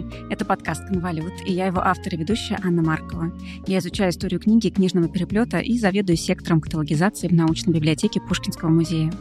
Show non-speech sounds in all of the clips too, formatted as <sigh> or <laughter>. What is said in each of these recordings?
Здравствуйте, это подкаст «Конвалют», и я его автор и ведущая Анна Маркова. Я изучаю историю книги книжного переплета и заведую сектором каталогизации в научной библиотеке Пушкинского музея.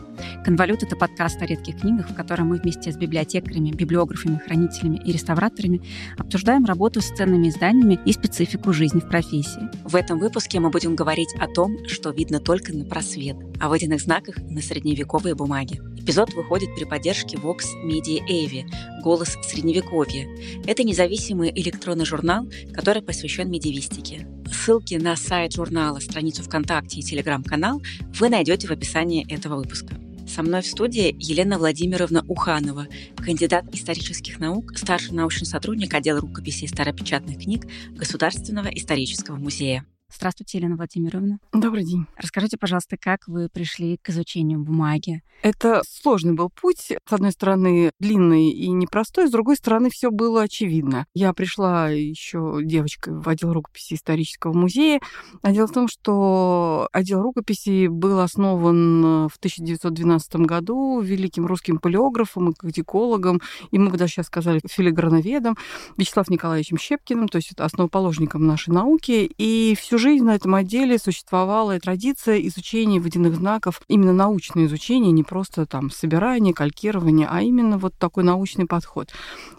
«Конвалют» — это подкаст о редких книгах, в котором мы вместе с библиотекарями, библиографами, хранителями и реставраторами обсуждаем работу с ценными изданиями и специфику жизни в профессии. В этом выпуске мы будем говорить о том, что видно только на просвет, о водяных знаках на средневековой бумаге. Эпизод выходит при поддержке Vox Media Avi «Голос Средневековья». Это независимый электронный журнал, который посвящен медиевистике. Ссылки на сайт журнала, страницу ВКонтакте и телеграм-канал вы найдете в описании этого выпуска. Со мной в студии Елена Владимировна Уханова, кандидат исторических наук, старший научный сотрудник отдела рукописей старопечатных книг Государственного исторического музея. Здравствуйте, Елена Владимировна. Добрый день. Расскажите, пожалуйста, как вы пришли к изучению бумаги? Это сложный был путь. С одной стороны, длинный и непростой, с другой стороны, все было очевидно. Я пришла еще девочкой в отдел рукописи исторического музея. А дело в том, что отдел рукописи был основан в 1912 году великим русским палеографом и катикологом, и мы бы даже сейчас сказали филиграноведом Вячеславом Николаевичем Щепкиным, то есть это основоположником нашей науки. И всю жизнь на этом отделе существовала традиция изучения водяных знаков, именно научное изучение, не просто там собирание, калькирование, а именно вот такой научный подход.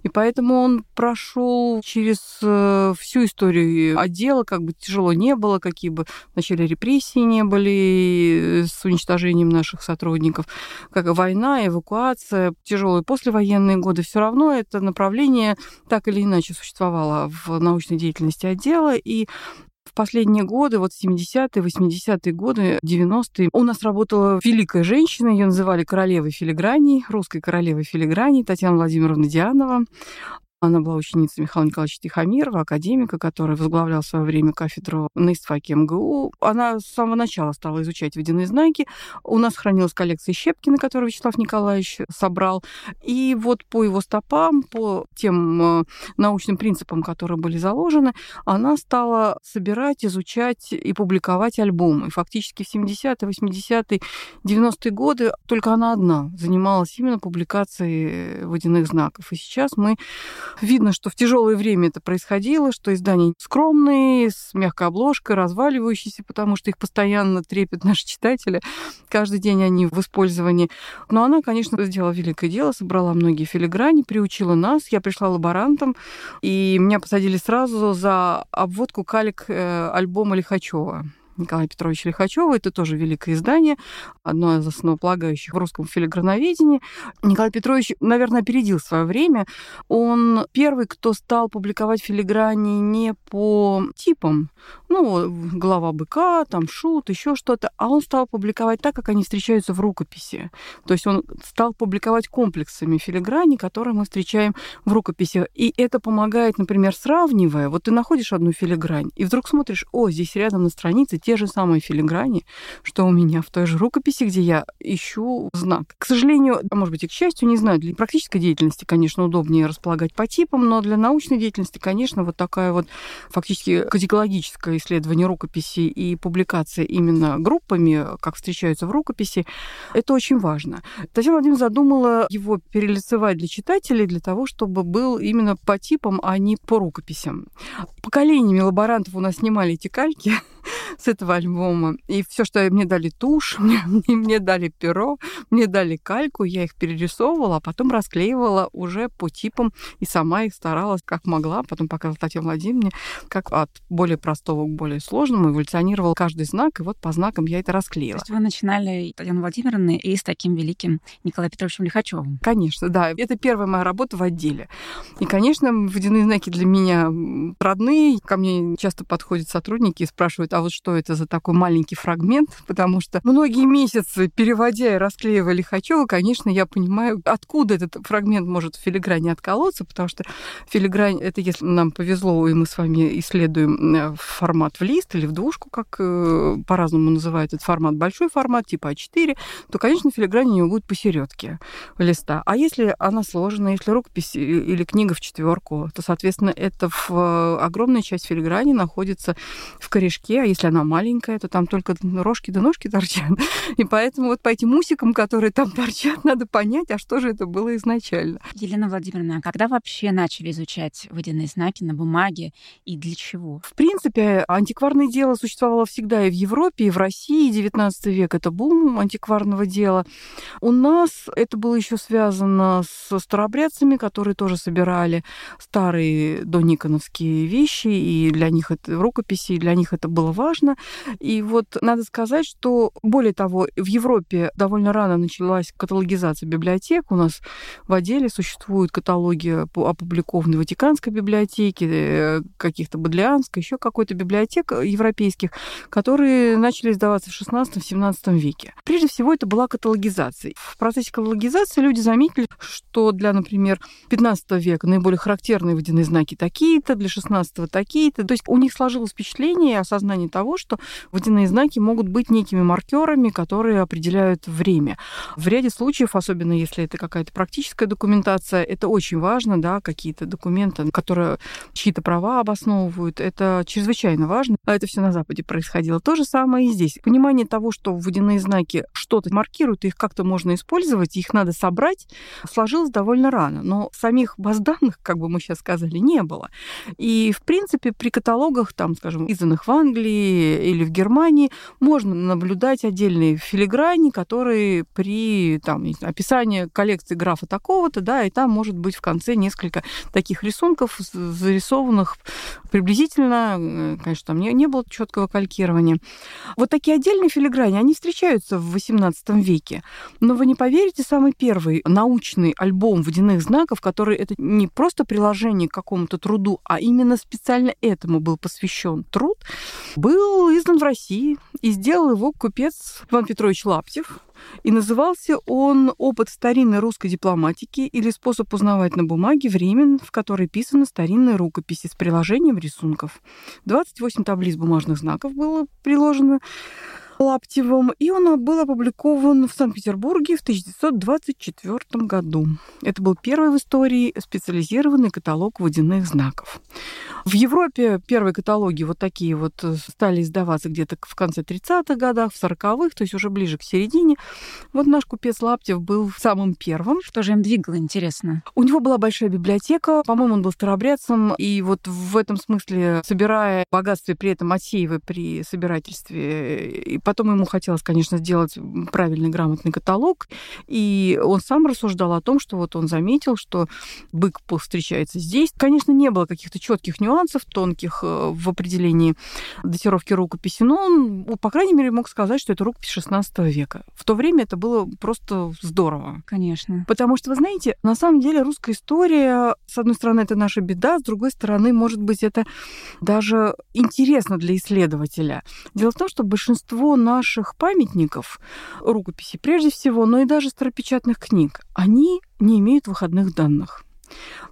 И поэтому он прошел через э, всю историю отдела, как бы тяжело не было, какие бы вначале репрессии не были э, с уничтожением наших сотрудников, как война, эвакуация, тяжелые послевоенные годы, все равно это направление так или иначе существовало в научной деятельности отдела, и в последние годы, вот 70-е, 80-е годы, 90-е, у нас работала великая женщина, ее называли королевой филиграней, русской королевой филиграней, Татьяна Владимировна Дианова. Она была ученицей Михаила Николаевича Тихомирова, академика, который возглавлял в свое время кафедру на истфаке МГУ. Она с самого начала стала изучать водяные знаки. У нас хранилась коллекция Щепкина, которую Вячеслав Николаевич собрал. И вот по его стопам, по тем э, научным принципам, которые были заложены, она стала собирать, изучать и публиковать альбомы. И фактически в 70-е, 80-е, 90-е годы только она одна занималась именно публикацией водяных знаков. И сейчас мы Видно, что в тяжелое время это происходило, что издания скромные, с мягкой обложкой, разваливающиеся, потому что их постоянно трепят наши читатели. Каждый день они в использовании. Но она, конечно, сделала великое дело, собрала многие филиграни, приучила нас. Я пришла лаборантом, и меня посадили сразу за обводку калик э, альбома Лихачева. Николая Петровича Лихачева. Это тоже великое издание, одно из основополагающих в русском филиграноведении. Николай Петрович, наверное, опередил свое время. Он первый, кто стал публиковать филиграни не по типам, ну, голова быка, там шут, еще что-то, а он стал публиковать так, как они встречаются в рукописи. То есть он стал публиковать комплексами филиграни, которые мы встречаем в рукописи. И это помогает, например, сравнивая, вот ты находишь одну филигрань, и вдруг смотришь, о, здесь рядом на странице те же самые филиграни, что у меня в той же рукописи, где я ищу знак. К сожалению, а может быть и к счастью, не знаю, для практической деятельности, конечно, удобнее располагать по типам, но для научной деятельности, конечно, вот такая вот фактически категологическая исследование рукописи и публикация именно группами, как встречаются в рукописи, это очень важно. Татьяна Владимировна задумала его перелицевать для читателей для того, чтобы был именно по типам, а не по рукописям. Поколениями лаборантов у нас снимали эти кальки, <laughs> с этого альбома. И все, что мне дали тушь, <laughs> мне, мне дали перо, мне дали кальку, я их перерисовывала, а потом расклеивала уже по типам и сама их старалась как могла. Потом показала Татьяне Владимировне, как от более простого к более сложному эволюционировал каждый знак, и вот по знакам я это расклеила. То есть вы начинали, Татьяна Владимировна, и с таким великим Николаем Петровичем Лихачевым? Конечно, да. Это первая моя работа в отделе. И, конечно, водяные знаки для меня родные. Ко мне часто подходят сотрудники и спрашивают, а вот что это за такой маленький фрагмент, <laughs> потому что многие месяцы, переводя и расклеивая Лихачева, конечно, я понимаю, откуда этот фрагмент может в филигране отколоться, потому что филигрань, это если нам повезло, и мы с вами исследуем э, формат в лист или в двушку, как э, по-разному называют этот формат, большой формат, типа А4, то, конечно, филигрань у него будет посередке листа. А если она сложена, если рукопись или книга в четверку, то, соответственно, это в э, огромная часть филиграни находится в корешке, а если она маленькая, то там только рожки да ножки торчат. <laughs> И поэтому вот по этим усикам, которые там торчат, надо понять, а что же это было изначально. Елена Владимировна, а когда вообще начали изучать водяные знаки на бумаге и для чего? В принципе, антикварное дело существовало всегда и в Европе, и в России. 19 век — это бум антикварного дела. У нас это было еще связано с старообрядцами, которые тоже собирали старые дониконовские вещи, и для них это рукописи, и для них это было важно. И вот надо сказать, что, более того, в Европе довольно рано началась каталогизация библиотек. У нас в отделе существуют каталоги, опубликованные в Ватиканской библиотеке, э, каких-то Бодлианской, еще какой-то библиотек европейских, которые начали издаваться в 16-17 веке. Прежде всего, это была каталогизация. В процессе каталогизации люди заметили, что для, например, 15 века наиболее характерные водяные знаки такие-то, для 16 такие-то. То есть у них сложилось впечатление и осознание того, что водяные знаки могут быть некими маркерами, которые определяют время. В ряде случаев, особенно если это какая-то практическая документация, это очень важно, да, какие-то документы, которые чьи-то права обосновывают, это чрезвычайно важно. А это все на Западе происходило. То же самое и здесь. Понимание того, что водяные знаки что-то маркируют, их как-то можно использовать, их надо собрать, сложилось довольно рано. Но самих баз данных, как бы мы сейчас сказали, не было. И, в принципе, при каталогах, там, скажем, изданных в Англии или в Германии, можно наблюдать отдельные филиграни, которые при там, описании коллекции графа такого-то, да, и там может быть в конце несколько таких рисунков, зарисованных приблизительно, э, конечно, там не, не было четкого калькирования. Вот такие отдельные филиграни, они встречаются в XVIII веке. Но вы не поверите, самый первый научный альбом водяных знаков, который это не просто приложение к какому-то труду, а именно специально этому был посвящен труд, был издан в России и сделал его купец Иван Петрович Лаптев. И назывался он «Опыт старинной русской дипломатики» или «Способ узнавать на бумаге времен, в которой писаны старинные рукописи с приложением рисунков». 28 таблиц бумажных знаков было приложено Лаптевым, и он был опубликован в Санкт-Петербурге в 1924 году. Это был первый в истории специализированный каталог водяных знаков. В Европе первые каталоги вот такие вот э, стали издаваться где-то в конце 30-х годах, в 40-х, то есть уже ближе к середине. Вот наш купец Лаптев был самым первым. Что же им двигало, интересно? У него была большая библиотека, по-моему, он был старообрядцем, и вот в этом смысле, собирая богатство и при этом отсеивая при собирательстве, и Потом ему хотелось, конечно, сделать правильный, грамотный каталог, и он сам рассуждал о том, что вот он заметил, что бык встречается здесь. Конечно, не было каких-то четких нюансов тонких э, в определении датировки рукописи, но он, по крайней мере, мог сказать, что это рукопись 16 века. В то время это было просто здорово. Конечно. Потому что, вы знаете, на самом деле русская история, с одной стороны, это наша беда, с другой стороны, может быть, это даже интересно для исследователя. Дело в том, что большинство наших памятников, рукописей прежде всего, но и даже старопечатных книг, они не имеют выходных данных.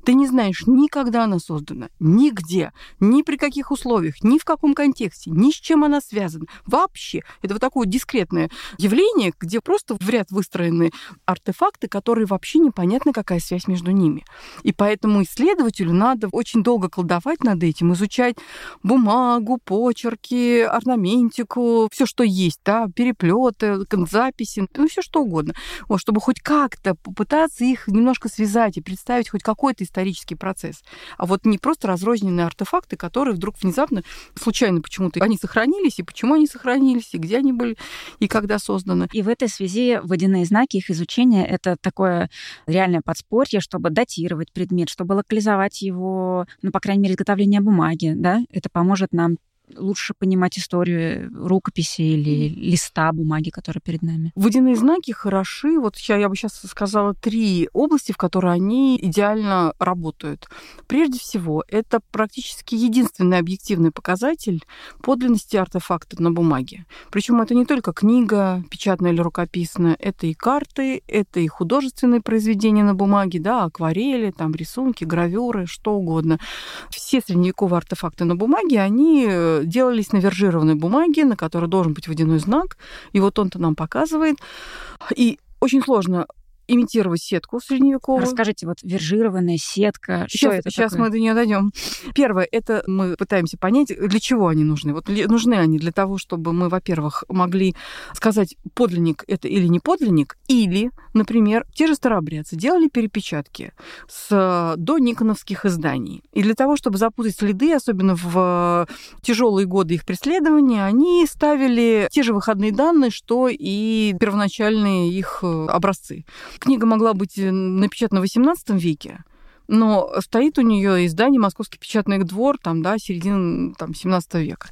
Ты не знаешь ни когда она создана, нигде, ни при каких условиях, ни в каком контексте, ни с чем она связана. Вообще. Это вот такое дискретное явление, где просто в ряд выстроены артефакты, которые вообще непонятно, какая связь между ними. И поэтому исследователю надо очень долго колдовать над этим, изучать бумагу, почерки, орнаментику, все, что есть, да, переплеты, записи, ну все что угодно. Вот, чтобы хоть как-то попытаться их немножко связать и представить хоть какой-то исторический процесс, а вот не просто разрозненные артефакты, которые вдруг внезапно, случайно почему-то, они сохранились, и почему они сохранились, и где они были, и когда созданы. И в этой связи водяные знаки, их изучение — это такое реальное подспорье, чтобы датировать предмет, чтобы локализовать его, ну, по крайней мере, изготовление бумаги, да, это поможет нам лучше понимать историю рукописи или листа бумаги, которая перед нами. Водяные знаки хороши. Вот я, я бы сейчас сказала три области, в которые они идеально работают. Прежде всего, это практически единственный объективный показатель подлинности артефакта на бумаге. Причем это не только книга, печатная или рукописная, это и карты, это и художественные произведения на бумаге, да, акварели, там рисунки, гравюры, что угодно. Все средневековые артефакты на бумаге, они э, делались на вержированной бумаге, на которой должен быть водяной знак. И вот он-то нам показывает. И очень сложно имитировать сетку средневековую. Расскажите, вот вержированная сетка, сейчас, что это Сейчас такое? мы до нее дойдем. Первое, это мы пытаемся понять, для чего они нужны. Вот нужны они для того, чтобы мы, во-первых, могли сказать, подлинник это или не подлинник, или, например, те же старообрядцы делали перепечатки с до никоновских изданий. И для того, чтобы запутать следы, особенно в тяжелые годы их преследования, они ставили те же выходные данные, что и первоначальные их э, образцы. Книга могла быть э, напечатана в XVIII веке, но стоит у нее издание «Московский печатный двор», там, да, середины там, 17 века.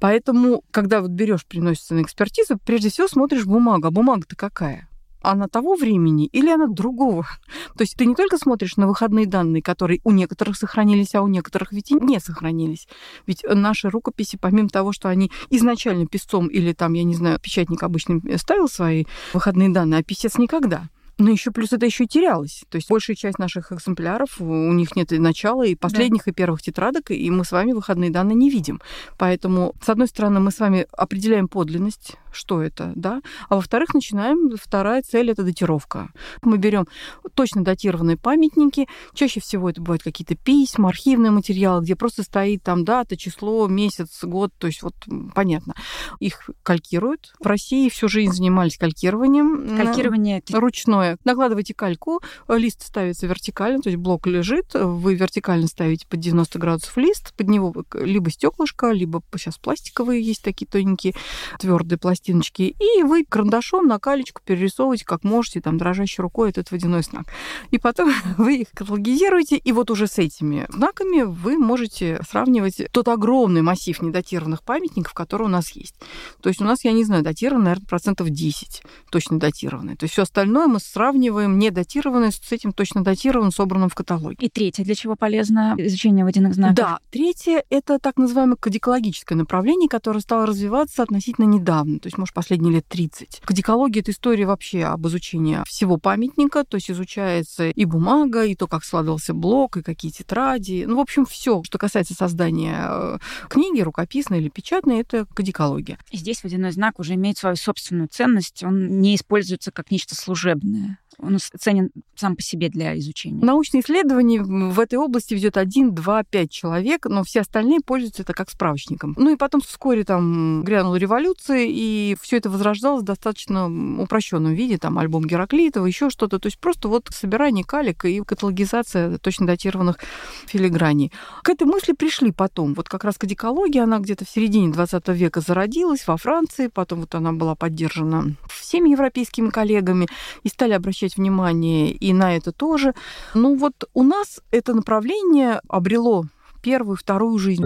Поэтому, когда вот берешь, приносится на экспертизу, прежде всего смотришь бумагу. А бумага-то какая? она того времени или она другого. <laughs> То есть ты не только смотришь на выходные данные, которые у некоторых сохранились, а у некоторых ведь и не сохранились. Ведь наши рукописи, помимо того, что они изначально писцом или там, я не знаю, печатник обычно ставил свои выходные данные, а писец никогда. Но еще плюс это еще и терялось. То есть большая часть наших экземпляров, у них нет и начала, и последних, да. и первых тетрадок, и мы с вами выходные данные не видим. Поэтому, с одной стороны, мы с вами определяем подлинность, что это, да, а во-вторых, начинаем, вторая цель — это датировка. Мы берем точно датированные памятники, чаще всего это бывают какие-то письма, архивные материалы, где просто стоит там дата, число, месяц, год, то есть вот понятно. Их калькируют. В России всю жизнь занимались калькированием. Калькирование ручное Накладываете кальку, лист ставится вертикально, то есть блок лежит, вы вертикально ставите под 90 градусов лист, под него либо стеклышко, либо сейчас пластиковые есть такие тоненькие твердые пластиночки, и вы карандашом на калечку перерисовываете, как можете, там, дрожащей рукой этот водяной знак. И потом <laughs> вы их каталогизируете, и вот уже с этими знаками вы можете сравнивать тот огромный массив недатированных памятников, который у нас есть. То есть у нас, я не знаю, датировано, наверное, процентов 10 точно датированные. То есть все остальное мы сравниваем недатированное с этим точно датированным, собранным в каталоге. И третье, для чего полезно изучение водяных знаков? Да, третье — это так называемое кодикологическое направление, которое стало развиваться относительно недавно, то есть, может, последние лет 30. Кодикология — это история вообще об изучении всего памятника, то есть изучается и бумага, и то, как складывался блок, и какие тетради. Ну, в общем, все, что касается создания э, книги, рукописной или печатной, это кодикология. И здесь водяной знак уже имеет свою собственную ценность, он не используется как нечто служебное он ценен сам по себе для изучения. Научные исследования в этой области ведет один, два, пять человек, но все остальные пользуются это как справочником. Ну и потом вскоре там грянула революция, и все это возрождалось в достаточно упрощенном виде, там альбом Гераклитова, еще что-то. То есть просто вот собирание калик и каталогизация точно датированных филиграней. К этой мысли пришли потом. Вот как раз кадикология, она где-то в середине 20 века зародилась во Франции, потом вот она была поддержана всеми европейскими коллегами, и стали обращать внимание и на это тоже. Ну вот у нас это направление обрело первую, вторую жизнь.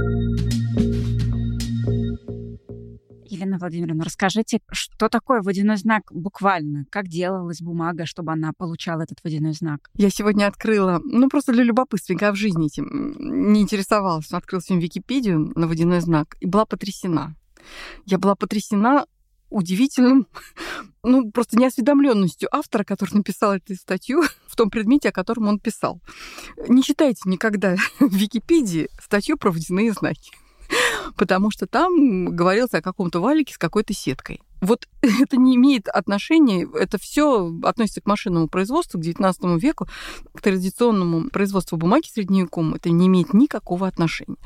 Елена Владимировна, расскажите, что такое водяной знак буквально? Как делалась бумага, чтобы она получала этот водяной знак? Я сегодня открыла, ну просто для любопытства, никогда в жизни этим не интересовалась, открыла сегодня Википедию на водяной знак и была потрясена. Я была потрясена удивительным, <laughs> ну, просто неосведомленностью автора, который написал эту статью <laughs> в том предмете, о котором он писал. Не читайте никогда <laughs> в Википедии статью про водяные знаки потому что там говорилось о каком-то валике с какой-то сеткой. Вот <laughs> это не имеет отношения, это все относится к машинному производству, к XIX веку, к традиционному производству бумаги средневековому, это не имеет никакого отношения.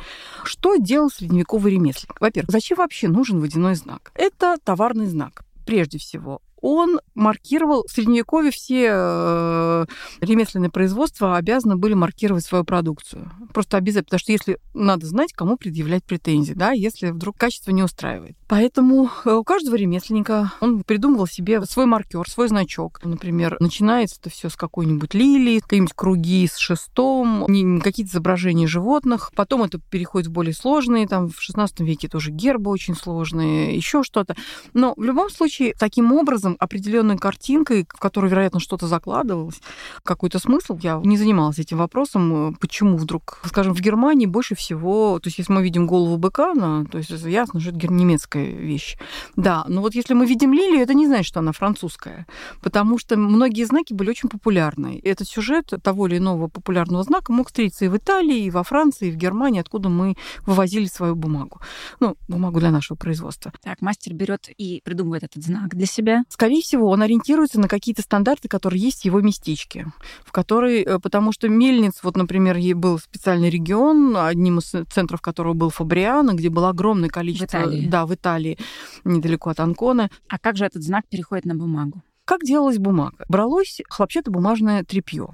Что делал средневековый ремесленник? Во-первых, зачем вообще нужен водяной знак? Это товарный знак прежде всего он маркировал в Средневековье все э, ремесленные производства обязаны были маркировать свою продукцию. Просто обязательно, потому что если надо знать, кому предъявлять претензии, да, если вдруг качество не устраивает. Поэтому э, у каждого ремесленника он придумывал себе свой маркер, свой значок. Например, начинается это все с какой-нибудь лилии, какие-нибудь круги с шестом, какие-то изображения животных. Потом это переходит в более сложные, там в XVI веке тоже гербы очень сложные, еще что-то. Но в любом случае, таким образом образом, определенной картинкой, в которой, вероятно, что-то закладывалось, какой-то смысл. Я не занималась этим вопросом, почему вдруг, скажем, в Германии больше всего, то есть если мы видим голову быка, ну, то есть ясно, что это немецкая вещь. Да, но вот если мы видим лилию, это не значит, что она французская, потому что многие знаки были очень популярны. Этот сюжет того или иного популярного знака мог встретиться и в Италии, и во Франции, и в Германии, откуда мы вывозили свою бумагу. Ну, бумагу для нашего производства. Так, мастер берет и придумывает этот знак для себя Скорее всего, он ориентируется на какие-то стандарты, которые есть в его местечке, в которой, э, потому что мельниц, вот, например, был специальный регион, одним из центров которого был Фабриано, где было огромное количество... В Италии. Да, в Италии, недалеко от Анкона. А как же этот знак переходит на бумагу? Как делалась бумага? Бралось хлопчатобумажное тряпье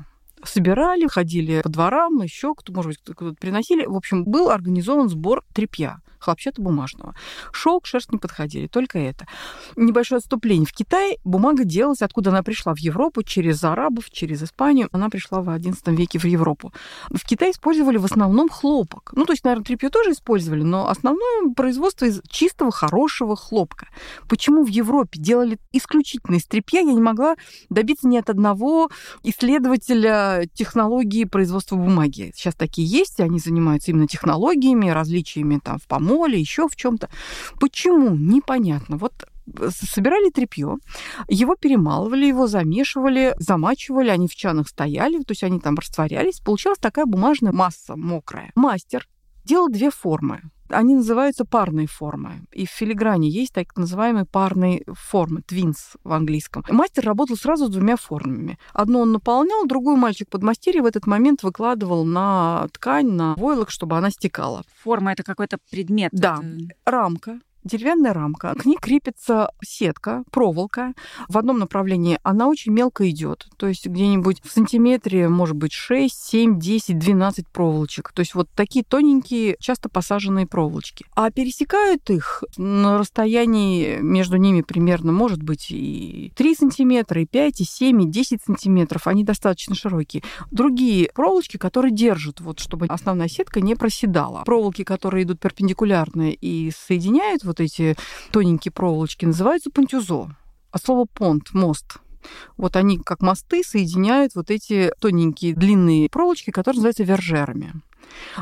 собирали, ходили по дворам, еще кто, может быть, кто-то приносили. В общем, был организован сбор тряпья хлопчатобумажного. Шелк, шерсть не подходили, только это. Небольшое отступление. В Китае бумага делалась, откуда она пришла в Европу, через арабов, через Испанию. Она пришла в XI веке в Европу. В Китае использовали в основном хлопок. Ну, то есть, наверное, тряпье тоже использовали, но основное производство из чистого, хорошего хлопка. Почему в Европе делали исключительно из тряпья, я не могла добиться ни от одного исследователя технологии производства бумаги. Сейчас такие есть, они занимаются именно технологиями, различиями там в помощи моле, еще в чем-то. Почему? Непонятно. Вот э, собирали тряпье, его перемалывали, его замешивали, замачивали, они в чанах стояли, то есть они там растворялись. Получилась такая бумажная масса мокрая. Мастер делал две формы. Они называются парные формы. И в филигране есть так называемые парные формы, твинс в английском. Мастер работал сразу с двумя формами. Одну он наполнял, другую мальчик подмастерье в этот момент выкладывал на ткань, на войлок, чтобы она стекала. Форма — это какой-то предмет. Да. Это... Рамка, деревянная рамка, к ней крепится сетка, проволока. В одном направлении она очень мелко идет, то есть где-нибудь в сантиметре, может быть, 6, 7, 10, 12 проволочек. То есть вот такие тоненькие, часто посаженные проволочки. А пересекают их на расстоянии между ними примерно, может быть, и 3 сантиметра, и 5, и 7, и 10 сантиметров. Они достаточно широкие. Другие проволочки, которые держат, вот, чтобы основная сетка не проседала. Проволоки, которые идут перпендикулярно и соединяют вот вот эти тоненькие проволочки, называются пантюзо. А слово понт, мост, вот они, как мосты, соединяют вот эти тоненькие длинные проволочки, которые называются вержерами.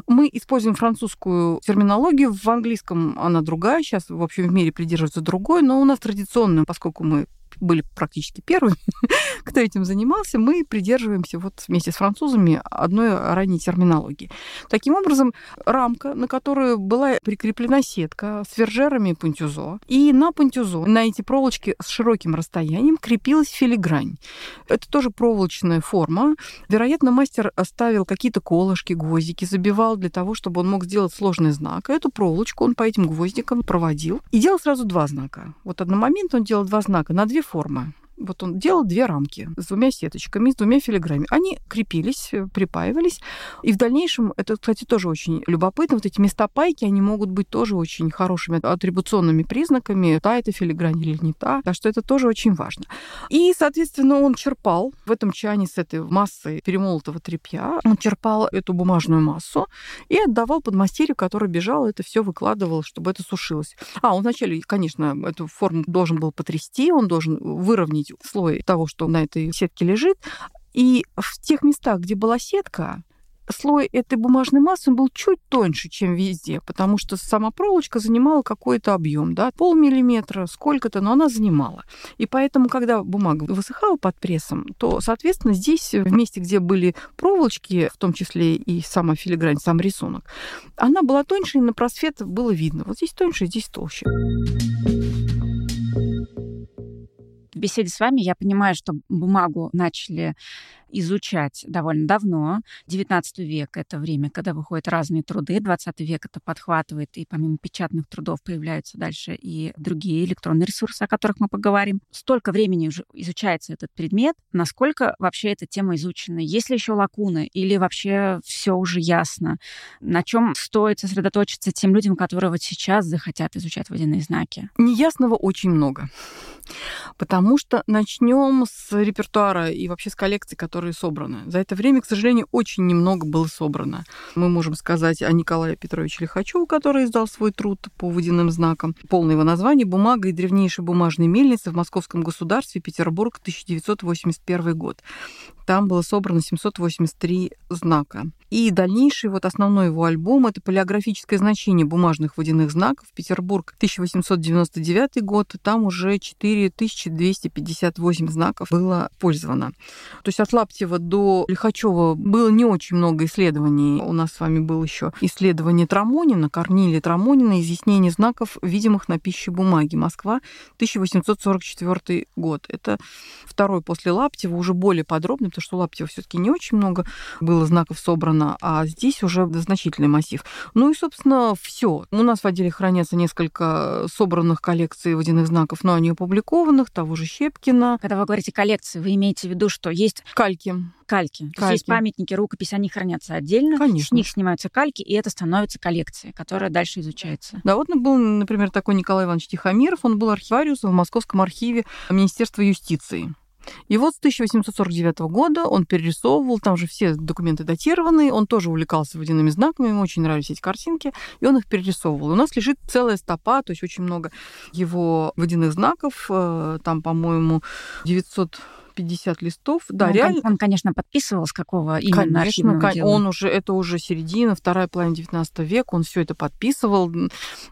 Мы используем французскую терминологию, в английском она другая, сейчас, в общем, в мире придерживается другой, но у нас традиционно, поскольку мы были практически первыми, <laughs> кто этим занимался, мы придерживаемся вот вместе с французами одной ранней терминологии. Таким образом, рамка, на которую была прикреплена сетка с вержерами пунтюзо, и на пунтюзо, на эти проволочки с широким расстоянием крепилась филигрань. Это тоже проволочная форма. Вероятно, мастер оставил какие-то колышки, гвоздики, забивал для того, чтобы он мог сделать сложный знак. Эту проволочку он по этим гвоздикам проводил и делал сразу два знака. Вот одномоментно он делал два знака на две формы. Вот он делал две рамки с двумя сеточками, с двумя филиграммами. Они крепились, э, припаивались. И в дальнейшем, это, кстати, тоже очень любопытно, вот эти места пайки, они могут быть тоже очень хорошими атрибуционными признаками, та это филигрань или не та. Так что это тоже очень важно. И, соответственно, он черпал в этом чане с этой массой перемолотого тряпья, он черпал эту бумажную массу и отдавал подмастерью, который бежал, это все выкладывал, чтобы это сушилось. А, он вначале, конечно, эту форму должен был потрясти, он должен выровнять удлинить слой того, что на этой сетке лежит. И в тех местах, где была сетка, слой этой бумажной массы был чуть тоньше, чем везде, потому что сама проволочка занимала какой-то объем, да, полмиллиметра, сколько-то, но она занимала. И поэтому, когда бумага высыхала под прессом, то, соответственно, здесь, в месте, где были проволочки, в том числе и сама филигрань, сам рисунок, она была тоньше, и на просвет было видно. Вот здесь тоньше, здесь толще беседе с вами я понимаю, что бумагу начали изучать довольно давно. 19 век — это время, когда выходят разные труды. 20 век это подхватывает, и помимо печатных трудов появляются дальше и другие электронные ресурсы, о которых мы поговорим. Столько времени уже изучается этот предмет. Насколько вообще эта тема изучена? Есть ли еще лакуны? Или вообще все уже ясно? На чем стоит сосредоточиться тем людям, которые вот сейчас захотят изучать водяные знаки? Неясного очень много. Потому что начнем с репертуара и вообще с коллекций, которые собраны. За это время, к сожалению, очень немного было собрано. Мы можем сказать о Николае Петровиче Лихачеву, который издал свой труд по водяным знакам. Полное его название «Бумага и древнейшая бумажная мельница в Московском государстве, Петербург, 1981 год». Там было собрано 783 знака. И дальнейший вот основной его альбом — это полиографическое значение бумажных водяных знаков. Петербург, 1899 год. Там уже 4258 знаков было пользовано. То есть от Лаптева до Лихачева было не очень много исследований. У нас с вами было еще исследование Трамонина, Корнилия Трамонина, изъяснение знаков, видимых на пище бумаги. Москва, 1844 год. Это второй после Лаптева, уже более подробный, потому что у Лаптева все таки не очень много было знаков собрано, а здесь уже значительный массив. Ну и, собственно, все. У нас в отделе хранятся несколько собранных коллекций водяных знаков, но они опубликованных, того же Щепкина. Когда вы говорите коллекции, вы имеете в виду, что есть... Кальки. Кальки. То есть есть памятники, рукописи, они хранятся отдельно. Конечно. С них снимаются кальки, и это становится коллекцией, которая дальше изучается. Да, вот был, например, такой Николай Иванович Тихомиров, он был архивариусом в Московском архиве Министерства юстиции. И вот с 1849 года он перерисовывал, там же все документы датированы, он тоже увлекался водяными знаками, ему очень нравились эти картинки, и он их перерисовывал. У нас лежит целая стопа, то есть очень много его водяных знаков, э, там, по-моему, 900 50 листов. Да, ну, реально. Он, конечно, подписывал, с какого именно Конечно, дела. он уже, это уже середина, вторая половина 19 века, он все это подписывал.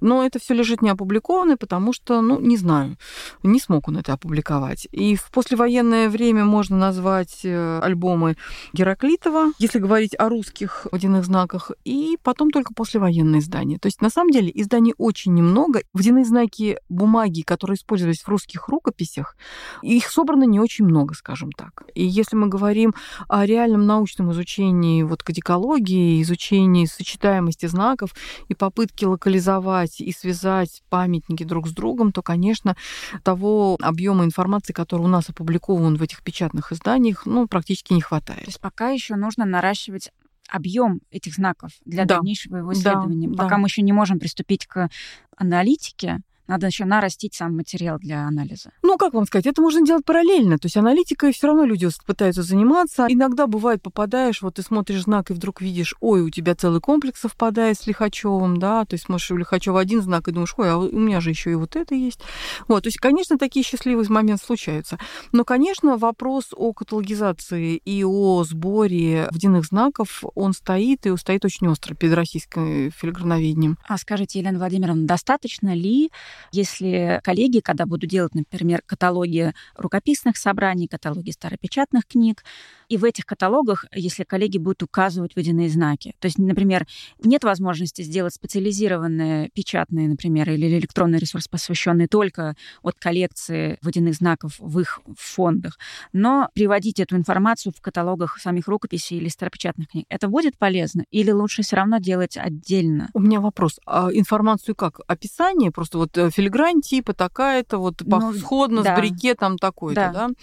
Но это все лежит не опубликованное, потому что, ну, не знаю, не смог он это опубликовать. И в послевоенное время можно назвать э, альбомы Гераклитова, если говорить о русских водяных знаках, и потом только послевоенные издания. То есть, на самом деле, изданий очень немного. Водяные знаки бумаги, которые использовались в русских рукописях, их собрано не очень много много, скажем так. И если мы говорим о реальном научном изучении вот кодикологии, изучении сочетаемости знаков и попытке локализовать и связать памятники друг с другом, то, конечно, того объема информации, который у нас опубликован в этих печатных изданиях, ну, практически не хватает. То есть пока еще нужно наращивать объем этих знаков для да. дальнейшего его исследования. Да, Пока да. мы еще не можем приступить к аналитике, надо еще нарастить сам материал для анализа. Ну, как вам сказать, это можно делать параллельно. То есть аналитикой все равно люди пытаются заниматься. Иногда бывает, попадаешь, вот ты смотришь знак и вдруг видишь, ой, у тебя целый комплекс совпадает с Лихачевым, да, то есть можешь у Лихачева один знак и думаешь, ой, а у меня же еще и вот это есть. Вот, то есть, конечно, такие счастливые моменты случаются. Но, конечно, вопрос о каталогизации и о сборе водяных знаков, он стоит, и стоит очень остро перед российским филиграноведением. А скажите, Елена Владимировна, достаточно ли если коллеги, когда буду делать, например, каталоги рукописных собраний, каталоги старопечатных книг, и в этих каталогах, если коллеги будут указывать водяные знаки. То есть, например, нет возможности сделать специализированные печатные, например, или электронный ресурс, посвященный только от коллекции водяных знаков в их фондах, но приводить эту информацию в каталогах самих рукописей или старопечатных книг. Это будет полезно? Или лучше все равно делать отдельно? У меня вопрос. А информацию как? Описание? Просто вот э, филигрань типа такая-то, вот ну, сходно да. с брикетом такой-то, да. да?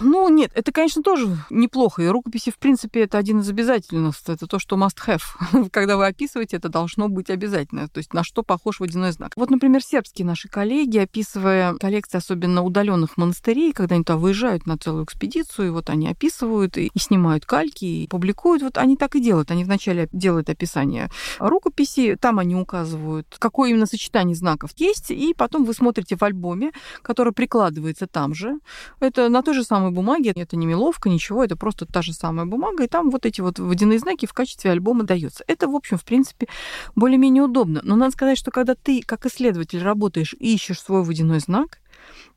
Ну, нет, это, конечно, тоже неплохо плохо. И рукописи, в принципе, это один из обязательных. Это то, что must have. <laughs> Когда вы описываете, это должно быть обязательно. То есть на что похож водяной знак. Вот, например, сербские наши коллеги, описывая коллекции особенно удаленных монастырей, когда они туда выезжают на целую экспедицию, и вот они описывают и, и снимают кальки, и публикуют. Вот они так и делают. Они вначале делают описание рукописи, там они указывают, какое именно сочетание знаков есть, и потом вы смотрите в альбоме, который прикладывается там же. Это на той же самой бумаге, это не меловка, ничего, это просто та же самая бумага, и там вот эти вот водяные знаки в качестве альбома даются. Это, в общем, в принципе, более-менее удобно. Но надо сказать, что когда ты, как исследователь, работаешь и ищешь свой водяной знак,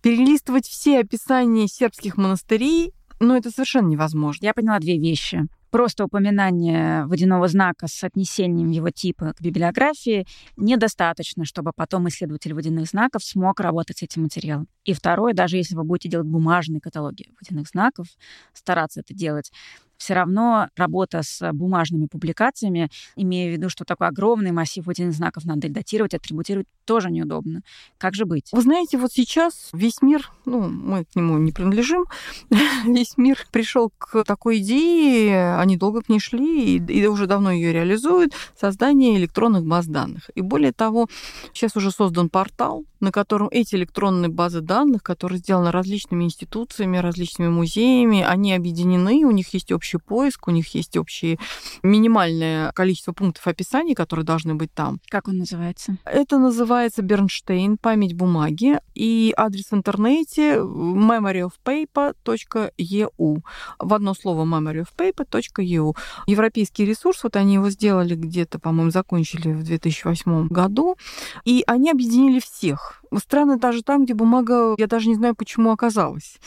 перелистывать все описания сербских монастырей ну, это совершенно невозможно. Я поняла две вещи. Просто упоминание водяного знака с отнесением его типа к библиографии недостаточно, чтобы потом исследователь водяных знаков смог работать с этим материалом. И второе, даже если вы будете делать бумажные каталоги водяных знаков, стараться это делать, все равно работа с бумажными публикациями, имея в виду, что такой огромный массив водяных знаков надо датировать, атрибутировать, тоже неудобно. Как же быть? Вы знаете, вот сейчас весь мир, ну, мы к нему не принадлежим, <laughs> весь мир пришел к такой идее, они долго к ней шли и, и уже давно ее реализуют, создание электронных баз данных. И более того, сейчас уже создан портал, на котором эти электронные базы данных, которые сделаны различными институциями, различными музеями, они объединены, у них есть общий поиск, у них есть общее минимальное количество пунктов описания, которые должны быть там. Как он называется? Это называется Бернштейн, память бумаги, и адрес в интернете memoryofpaper.eu. В одно слово memoryofpaper.eu. Европейский ресурс, вот они его сделали где-то, по-моему, закончили в 2008 году, и они объединили всех. Странно даже там, где бумага, я даже не знаю, почему оказалась.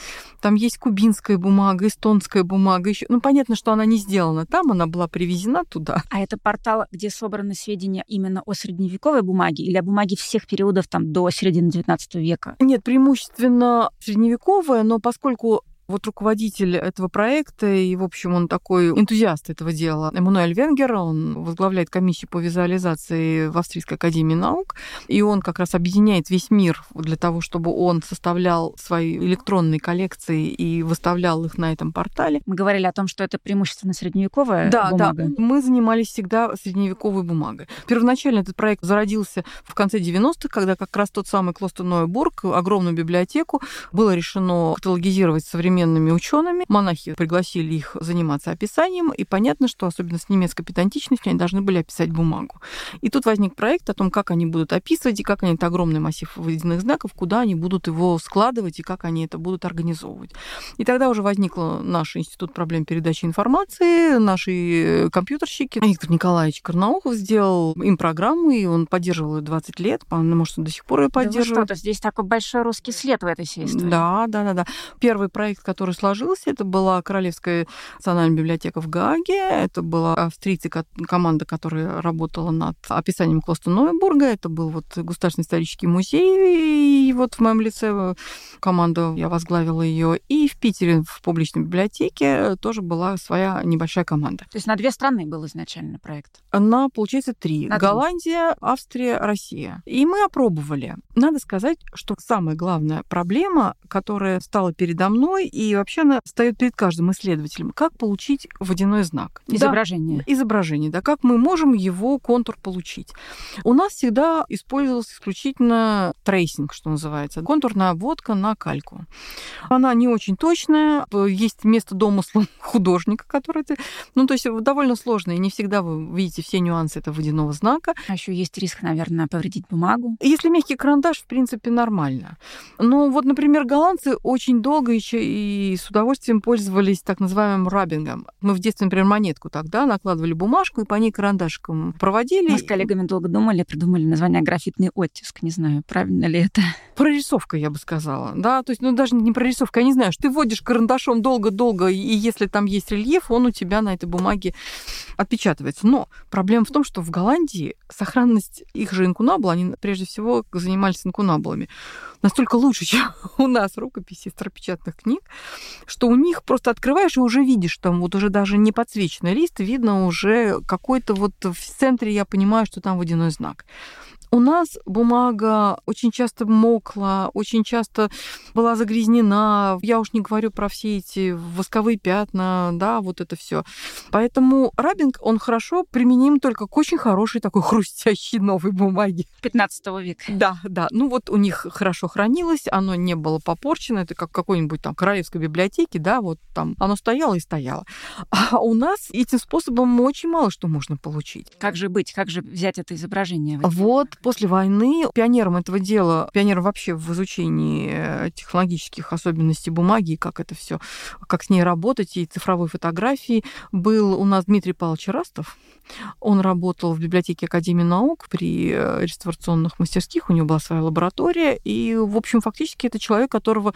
Там есть кубинская бумага, эстонская бумага. Еще. Ну, понятно, что она не сделана там, она была привезена туда. А это портал, где собраны сведения именно о средневековой бумаге или о бумаге всех периодов там, до середины XIX века? Нет, преимущественно средневековая, но поскольку вот руководитель этого проекта, и, в общем, он такой энтузиаст этого дела, Эммануэль Венгер, он возглавляет комиссию по визуализации в Австрийской академии наук, и он как раз объединяет весь мир для того, чтобы он составлял свои электронные коллекции и выставлял их на этом портале. Мы говорили о том, что это преимущественно средневековая да, бумага. Да, мы занимались всегда средневековой бумагой. Первоначально этот проект зародился в конце 90-х, когда как раз тот самый Клостер Нойбург, огромную библиотеку, было решено каталогизировать современные современными учеными. Монахи пригласили их заниматься описанием, и понятно, что особенно с немецкой педантичностью они должны были описать бумагу. И тут возник проект о том, как они будут описывать, и как они этот огромный массив выведенных знаков, куда они будут его складывать, и как они это будут организовывать. И тогда уже возник наш Институт проблем передачи информации, наши компьютерщики. Виктор Николаевич Карнаухов сделал им программу, и он поддерживал ее 20 лет, может, он до сих пор ее поддерживает. Да что-то здесь такой большой русский след в этой всей истории. Да, да, да, да. Первый проект, который сложился. Это была Королевская национальная библиотека в Гааге. Это была австрийцы, команда, которая работала над описанием Клоста Нойбурга. Это был вот Государственный исторический музей. И вот в моем лице команда, я возглавила ее. И в Питере в публичной библиотеке тоже была своя небольшая команда. То есть на две страны был изначально проект? На, получается, три. На Голландия, Австрия, Россия. И мы опробовали. Надо сказать, что самая главная проблема, которая стала передо мной, и вообще она встает перед каждым исследователем. Как получить водяной знак? Изображение. Да, изображение, да. Как мы можем его контур получить? У нас всегда использовался исключительно tracing, что называется. Контурная обводка на кальку. Она не очень точная. Есть место домысла <laughs> художника, который ты... Ну, то есть довольно сложно, и не всегда вы видите все нюансы этого водяного знака. А еще есть риск, наверное, повредить бумагу. Если мягкий карандаш, в принципе, нормально. Но вот, например, голландцы очень долго и и с удовольствием пользовались так называемым rubbing ом. Мы в детстве, например, монетку тогда накладывали бумажку и по ней карандашиком проводили. Мы с коллегами долго думали, придумали название графитный оттиск. Не знаю, правильно ли это. Прорисовка, я бы сказала. Да, то есть, ну, даже не прорисовка, я не знаю, что ты вводишь карандашом долго-долго, и если там есть рельеф, он у тебя на этой бумаге отпечатывается. Но проблема в том, что в Голландии сохранность их же инкунабла, они прежде всего занимались инкунаблами, настолько лучше, чем <laughs> у нас рукописи старопечатных книг, что у них просто открываешь и уже видишь, там вот уже даже не подсвеченный лист, видно уже какой-то вот в центре, я понимаю, что там водяной знак. У нас бумага очень часто мокла, очень часто была загрязнена. Я уж не говорю про все эти восковые пятна, да, вот это все. Поэтому рабинг, он хорошо применим только к очень хорошей такой хрустящей новой бумаге. 15 века. Да, да. Ну вот у них хорошо хранилось, оно не было попорчено. Это как какой-нибудь там королевской библиотеке, да, вот там оно стояло и стояло. А у нас этим способом очень мало что можно получить. Как же быть? Как же взять это изображение? Вот После войны пионером этого дела, пионером вообще в изучении э, технологических особенностей бумаги, как это все, как с ней работать, и цифровой фотографии, был у нас Дмитрий Павлович Растов. Он работал в библиотеке Академии наук при э, реставрационных мастерских, у него была своя лаборатория, и, в общем, фактически это человек, которого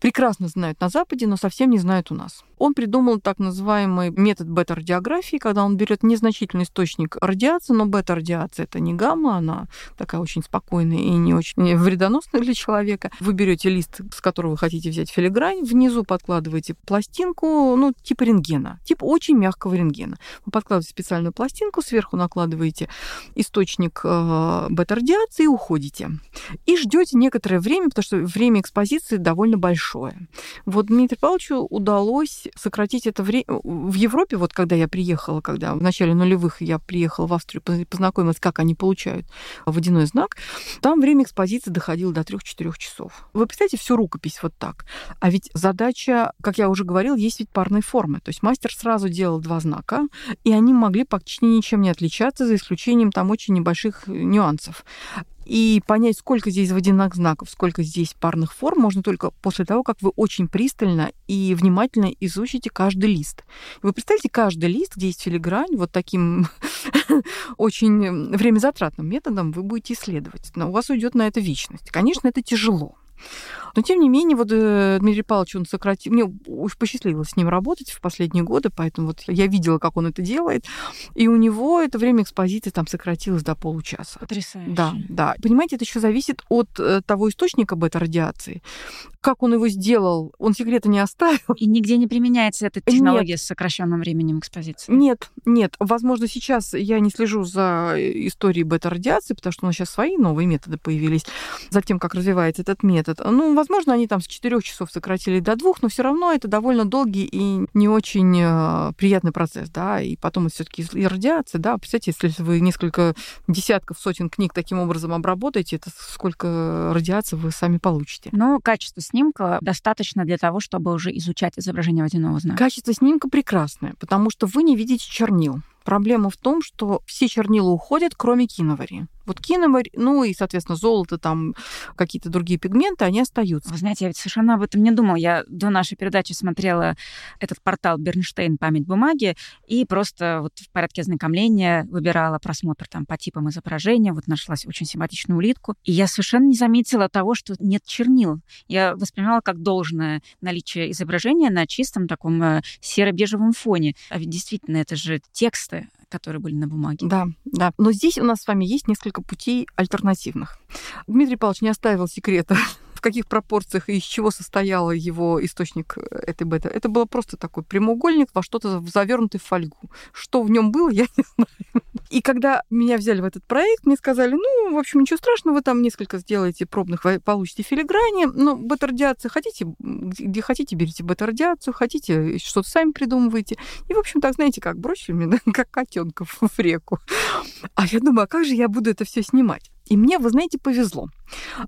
прекрасно знают на Западе, но совсем не знают у нас. Он придумал так называемый метод бета-радиографии, когда он берет незначительный источник радиации, но бета-радиация это не гамма, она такая очень спокойная и не очень вредоносная для человека. Вы берете лист, с которого вы хотите взять филигрань, внизу подкладываете пластинку, ну, типа рентгена, типа очень мягкого рентгена. Вы подкладываете специальную пластинку, сверху накладываете источник э, бета-радиации и уходите. И ждете некоторое время, потому что время экспозиции довольно большое. Вот Дмитрию Павловичу удалось сократить это время. В Европе, вот когда я приехала, когда в начале нулевых я приехала в Австрию познакомилась, как они получают водяной знак, там время экспозиции доходило до 3-4 часов. Вы представляете всю рукопись вот так. А ведь задача, как я уже говорил, есть ведь парные формы. То есть мастер сразу делал два знака, и они могли почти ничем не отличаться, за исключением там очень небольших нюансов. И понять, сколько здесь водяных знаков, сколько здесь парных форм, можно только после того, как вы очень пристально и внимательно изучите каждый лист. Вы представьте, каждый лист, где есть филигрань, вот таким <laughs> очень времязатратным методом вы будете исследовать. Но у вас уйдет на это вечность. Конечно, это тяжело. Но, тем не менее, вот э, Дмитрий Павлович, он сократил... Мне уж посчастливилось с ним работать в последние годы, поэтому вот я видела, как он это делает. И у него это время экспозиции там сократилось до получаса. Потрясающе. Да, да. Понимаете, это еще зависит от э, того источника бета-радиации. Как он его сделал, он секрета не оставил. И нигде не применяется эта технология нет. с сокращенным временем экспозиции? Нет, нет. Возможно, сейчас я не слежу за историей бета-радиации, потому что у нас сейчас свои новые методы появились, за тем, как развивается этот метод. Ну, возможно, они там с 4 часов сократили до двух, но все равно это довольно долгий и не очень э, приятный процесс, да, и потом все таки и радиация, да, представьте, если вы несколько десятков, сотен книг таким образом обработаете, это сколько радиации вы сами получите. Но качество снимка достаточно для того, чтобы уже изучать изображение водяного знака. Качество снимка прекрасное, потому что вы не видите чернил. Проблема в том, что все чернила уходят, кроме киновари. Вот киноварь, ну и, соответственно, золото, там какие-то другие пигменты, они остаются. Вы знаете, я ведь совершенно об этом не думала. Я до нашей передачи смотрела этот портал Бернштейн «Память бумаги» и просто вот в порядке ознакомления выбирала просмотр там по типам изображения. Вот нашлась очень симпатичную улитку. И я совершенно не заметила того, что нет чернил. Я воспринимала как должное наличие изображения на чистом таком э, серо-бежевом фоне. А ведь действительно, это же тексты, которые были на бумаге. Да, да. Но здесь у нас с вами есть несколько путей альтернативных. Дмитрий Павлович не оставил секрета каких пропорциях и из чего состоял его источник э, этой бета. Это было просто такой прямоугольник во что-то завернутый в фольгу. Что в нем было, <laughs> я не знаю. И когда меня взяли в этот проект, мне сказали, ну, в общем, ничего страшного, вы там несколько сделаете пробных, получите филиграни, но бета-радиация хотите, где хотите, берите бета-радиацию, хотите, что-то сами придумываете. И, в общем, так, знаете, как бросили меня, <laughs> как котенков в реку. А я думаю, а как же я буду это все снимать? И мне, вы знаете, повезло.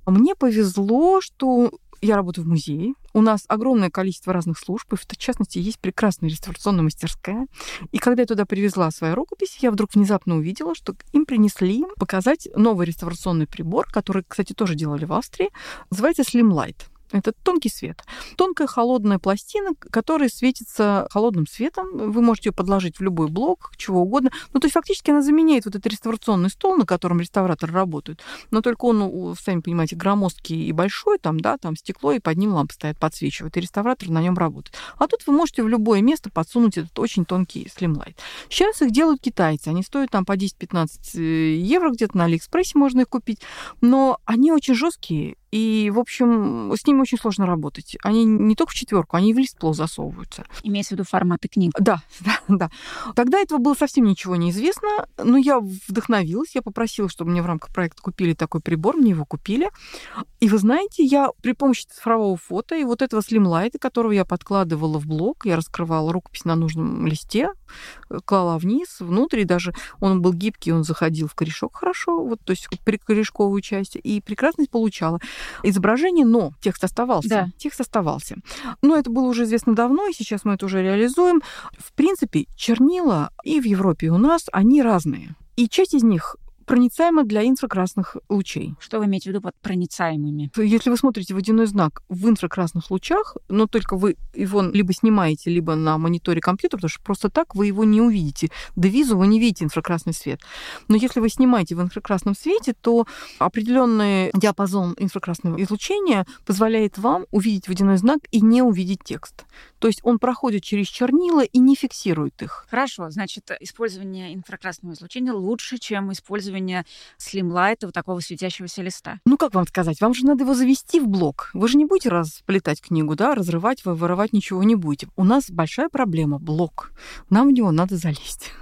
Мне повезло, что я работаю в музее. У нас огромное количество разных служб, и в частности есть прекрасная реставрационная мастерская. И когда я туда привезла свою рукопись, я вдруг внезапно увидела, что им принесли показать новый реставрационный прибор, который, кстати, тоже делали в Австрии. Называется Slim Light. Это тонкий свет. Тонкая холодная пластина, которая светится холодным светом. Вы можете ее подложить в любой блок, чего угодно. Ну, то есть фактически она заменяет вот этот реставрационный стол, на котором реставраторы работают. Но только он, сами понимаете, громоздкий и большой, там, да, там стекло, и под ним лампа стоят, подсвечивает, и реставратор на нем работает. А тут вы можете в любое место подсунуть этот очень тонкий слимлайт. Сейчас их делают китайцы. Они стоят там по 10-15 э, евро где-то на Алиэкспрессе можно их купить. Но они очень жесткие, и, в общем, с ними очень сложно работать. Они не только в четверку, они и в лист плохо засовываются. Имеется в виду форматы книг. Да, <laughs> да, да. Тогда этого было совсем ничего не известно, но я вдохновилась, я попросила, чтобы мне в рамках проекта купили такой прибор, мне его купили. И вы знаете, я при помощи цифрового фото и вот этого слимлайта, которого я подкладывала в блок, я раскрывала рукопись на нужном листе, клала вниз, внутрь, и даже он был гибкий, он заходил в корешок хорошо, вот, то есть при корешковую часть, и прекрасно получала изображение, но текст оставался. Да. Текст оставался. Но это было уже известно давно, и сейчас мы это уже реализуем. В принципе, чернила и в Европе, и у нас, они разные. И часть из них проницаемо для инфракрасных лучей. Что вы имеете в виду под проницаемыми? Если вы смотрите водяной знак в инфракрасных лучах, но только вы его либо снимаете, либо на мониторе компьютера, потому что просто так вы его не увидите. До визу вы не видите инфракрасный свет. Но если вы снимаете в инфракрасном свете, то определенный диапазон инфракрасного излучения позволяет вам увидеть водяной знак и не увидеть текст. То есть он проходит через чернила и не фиксирует их. Хорошо, значит, использование инфракрасного излучения лучше, чем использование слимлайта, вот такого светящегося листа? Ну, как вам сказать, вам же надо его завести в блок. Вы же не будете расплетать книгу, да, разрывать, вы вырывать ничего не будете. У нас большая проблема — блок. Нам в него надо залезть.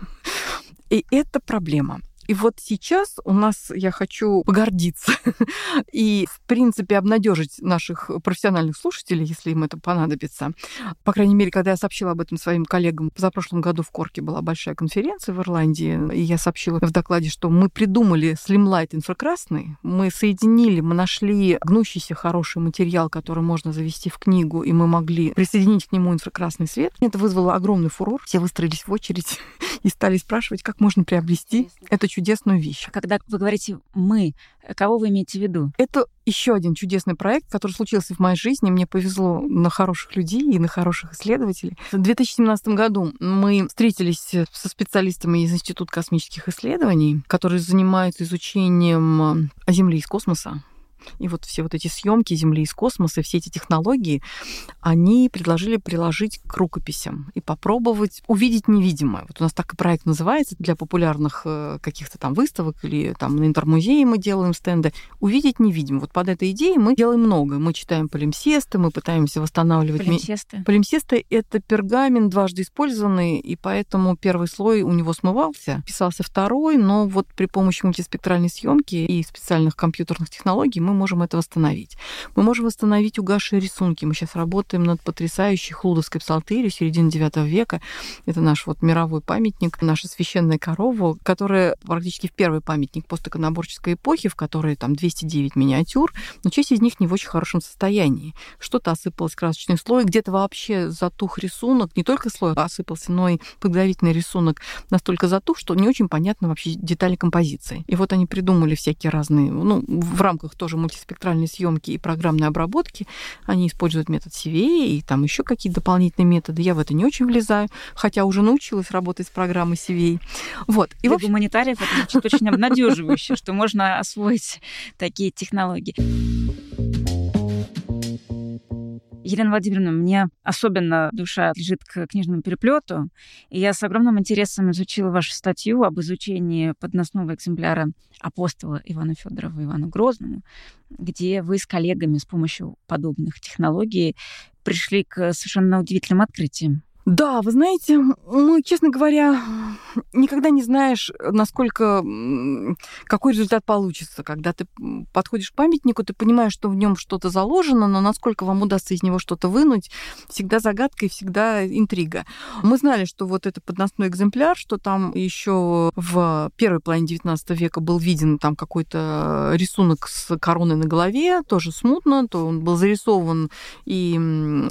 <laughs> И это проблема. И вот сейчас у нас я хочу погордиться <laughs> и, в принципе, обнадежить наших профессиональных слушателей, если им это понадобится. По крайней мере, когда я сообщила об этом своим коллегам, за прошлом году в Корке была большая конференция в Ирландии, и я сообщила в докладе, что мы придумали Slimlight инфракрасный, мы соединили, мы нашли гнущийся хороший материал, который можно завести в книгу, и мы могли присоединить к нему инфракрасный свет. Это вызвало огромный фурор. Все выстроились в очередь <laughs> и стали спрашивать, как можно приобрести эту чудесную вещь. А когда вы говорите «мы», кого вы имеете в виду? Это еще один чудесный проект, который случился в моей жизни. Мне повезло на хороших людей и на хороших исследователей. В 2017 году мы встретились со специалистами из Института космических исследований, которые занимаются изучением Земли из космоса. И вот все вот эти съемки Земли из космоса, все эти технологии, они предложили приложить к рукописям и попробовать увидеть невидимое. Вот у нас так и проект называется для популярных э, каких-то там выставок или там на интермузее мы делаем стенды. Увидеть невидимое. Вот под этой идеей мы делаем много. Мы читаем полимсесты, мы пытаемся восстанавливать... Полимсесты? Полимсесты — это пергамент дважды использованный, и поэтому первый слой у него смывался, писался второй, но вот при помощи мультиспектральной съемки и специальных компьютерных технологий мы можем это восстановить. Мы можем восстановить угасшие рисунки. Мы сейчас работаем над потрясающей хлудовской псалтырью середины IX века. Это наш вот мировой памятник, наша священная корова, которая практически в первый памятник постиконоборческой эпохи, в которой там 209 миниатюр, но часть из них не в очень хорошем состоянии. Что-то осыпалось красочный слой, где-то вообще затух рисунок, не только слой осыпался, но и подготовительный рисунок настолько затух, что не очень понятно вообще детали композиции. И вот они придумали всякие разные, ну, в рамках тоже мультиспектральной съемки и программной обработки. Они используют метод CVA и там еще какие-то дополнительные методы. Я в это не очень влезаю, хотя уже научилась работать с программой CVA. Вот. И Для гуманитариев это звучит очень обнадеживающе, что можно освоить такие технологии. Елена Владимировна, мне особенно душа лежит к книжному переплету, и я с огромным интересом изучила вашу статью об изучении подносного экземпляра апостола Ивана Федорова Ивану Грозному, где вы с коллегами с помощью подобных технологий пришли к совершенно удивительным открытиям. Да, вы знаете, мы, честно говоря, никогда не знаешь, насколько какой результат получится. Когда ты подходишь к памятнику, ты понимаешь, что в нем что-то заложено, но насколько вам удастся из него что-то вынуть, всегда загадка и всегда интрига. Мы знали, что вот это подносной экземпляр, что там еще в первой половине XIX века был виден там какой-то рисунок с короной на голове, тоже смутно, то он был зарисован и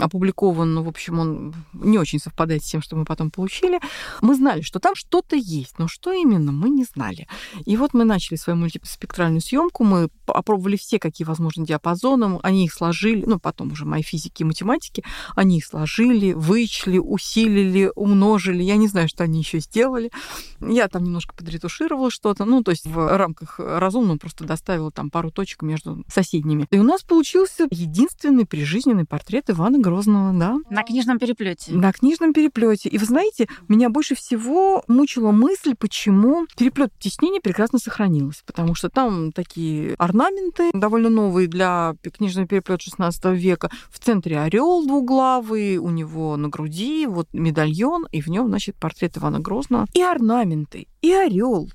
опубликован, ну, в общем, он не очень совпадает с тем, что мы потом получили. Мы знали, что там что-то есть, но что именно, мы не знали. И вот мы начали свою мультиспектральную съемку, мы опробовали все, какие возможны диапазоны, они их сложили, ну, потом уже мои физики и математики, они их сложили, вычли, усилили, умножили, я не знаю, что они еще сделали. Я там немножко подретушировала что-то, ну, то есть в рамках разумного просто доставила там пару точек между соседними. И у нас получился единственный прижизненный портрет Ивана Грозного, да. На книжном переплете. На книжном книжном переплете. И вы знаете, меня больше всего мучила мысль, почему переплет теснения прекрасно сохранилась. Потому что там такие орнаменты довольно новые для книжного переплета 16 века. В центре орел двуглавый, у него на груди вот медальон, и в нем, значит, портрет Ивана Грозного. И орнаменты, и орел,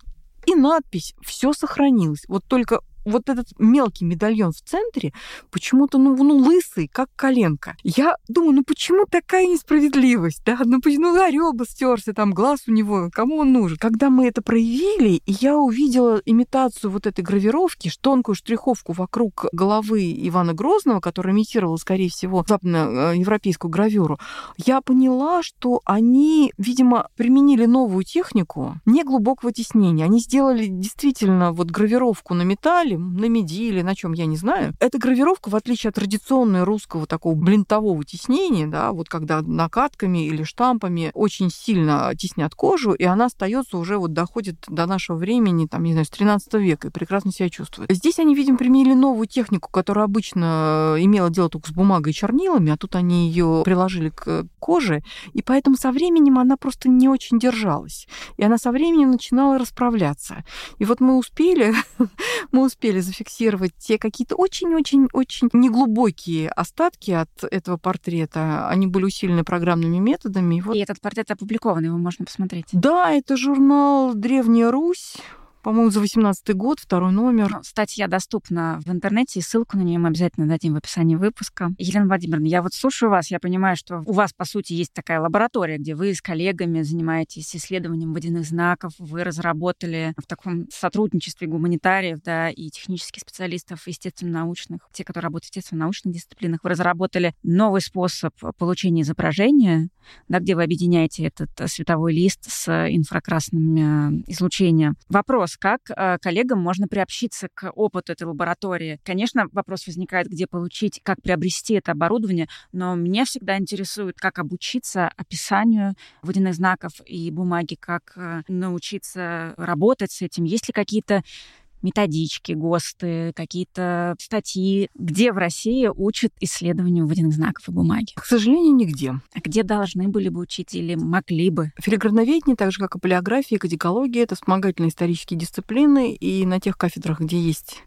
и надпись, все сохранилось. Вот только вот этот мелкий медальон в центре почему-то, ну, ну, лысый, как коленка. Я думаю, ну почему такая несправедливость, да? Ну, ну, орел стерся, там глаз у него, кому он нужен? Когда мы это проявили, я увидела имитацию вот этой гравировки, тонкую штриховку вокруг головы Ивана Грозного, которая имитировала, скорее всего, западноевропейскую гравюру, я поняла, что они, видимо, применили новую технику неглубокого теснения. Они сделали действительно вот гравировку на металле, металле, на меди или на чем, я не знаю. Эта гравировка, в отличие от традиционной русского такого блинтового теснения, да, вот когда накатками или штампами очень сильно теснят кожу, и она остается уже вот доходит до нашего времени, там, не знаю, с 13 века и прекрасно себя чувствует. Здесь они, видимо, применили новую технику, которая обычно имела дело только с бумагой и чернилами, а тут они ее приложили к коже, и поэтому со временем она просто не очень держалась. И она со временем начинала расправляться. И вот мы успели, <laughs> мы успели успели зафиксировать те какие-то очень-очень-очень неглубокие остатки от этого портрета. Они были усилены программными методами. И, вот... и этот портрет опубликован, его можно посмотреть. Да, это журнал «Древняя Русь», по-моему, за 18 год, второй номер. Ну, статья доступна в интернете, и ссылку на нее мы обязательно дадим в описании выпуска. Елена Владимировна, я вот слушаю вас, я понимаю, что у вас, по сути, есть такая лаборатория, где вы с коллегами занимаетесь исследованием водяных знаков, вы разработали в таком сотрудничестве гуманитариев, да, и технических специалистов, естественно-научных, те, которые работают в естественно-научных дисциплинах, вы разработали новый способ получения изображения, да, где вы объединяете этот световой лист с инфракрасным э, излучением. Вопрос, как э, коллегам можно приобщиться к опыту этой лаборатории? Конечно, вопрос возникает, где получить, как приобрести это оборудование, но меня всегда интересует, как обучиться описанию водяных знаков и бумаги, как э, научиться работать с этим. Есть ли какие-то методички, ГОСТы, какие-то статьи, где в России учат исследованию водяных знаков и бумаги? К сожалению, нигде. А где должны были бы учить или могли бы? Филиграноведение, так же как и полиография, и кодикология, это вспомогательные исторические дисциплины, и на тех кафедрах, где есть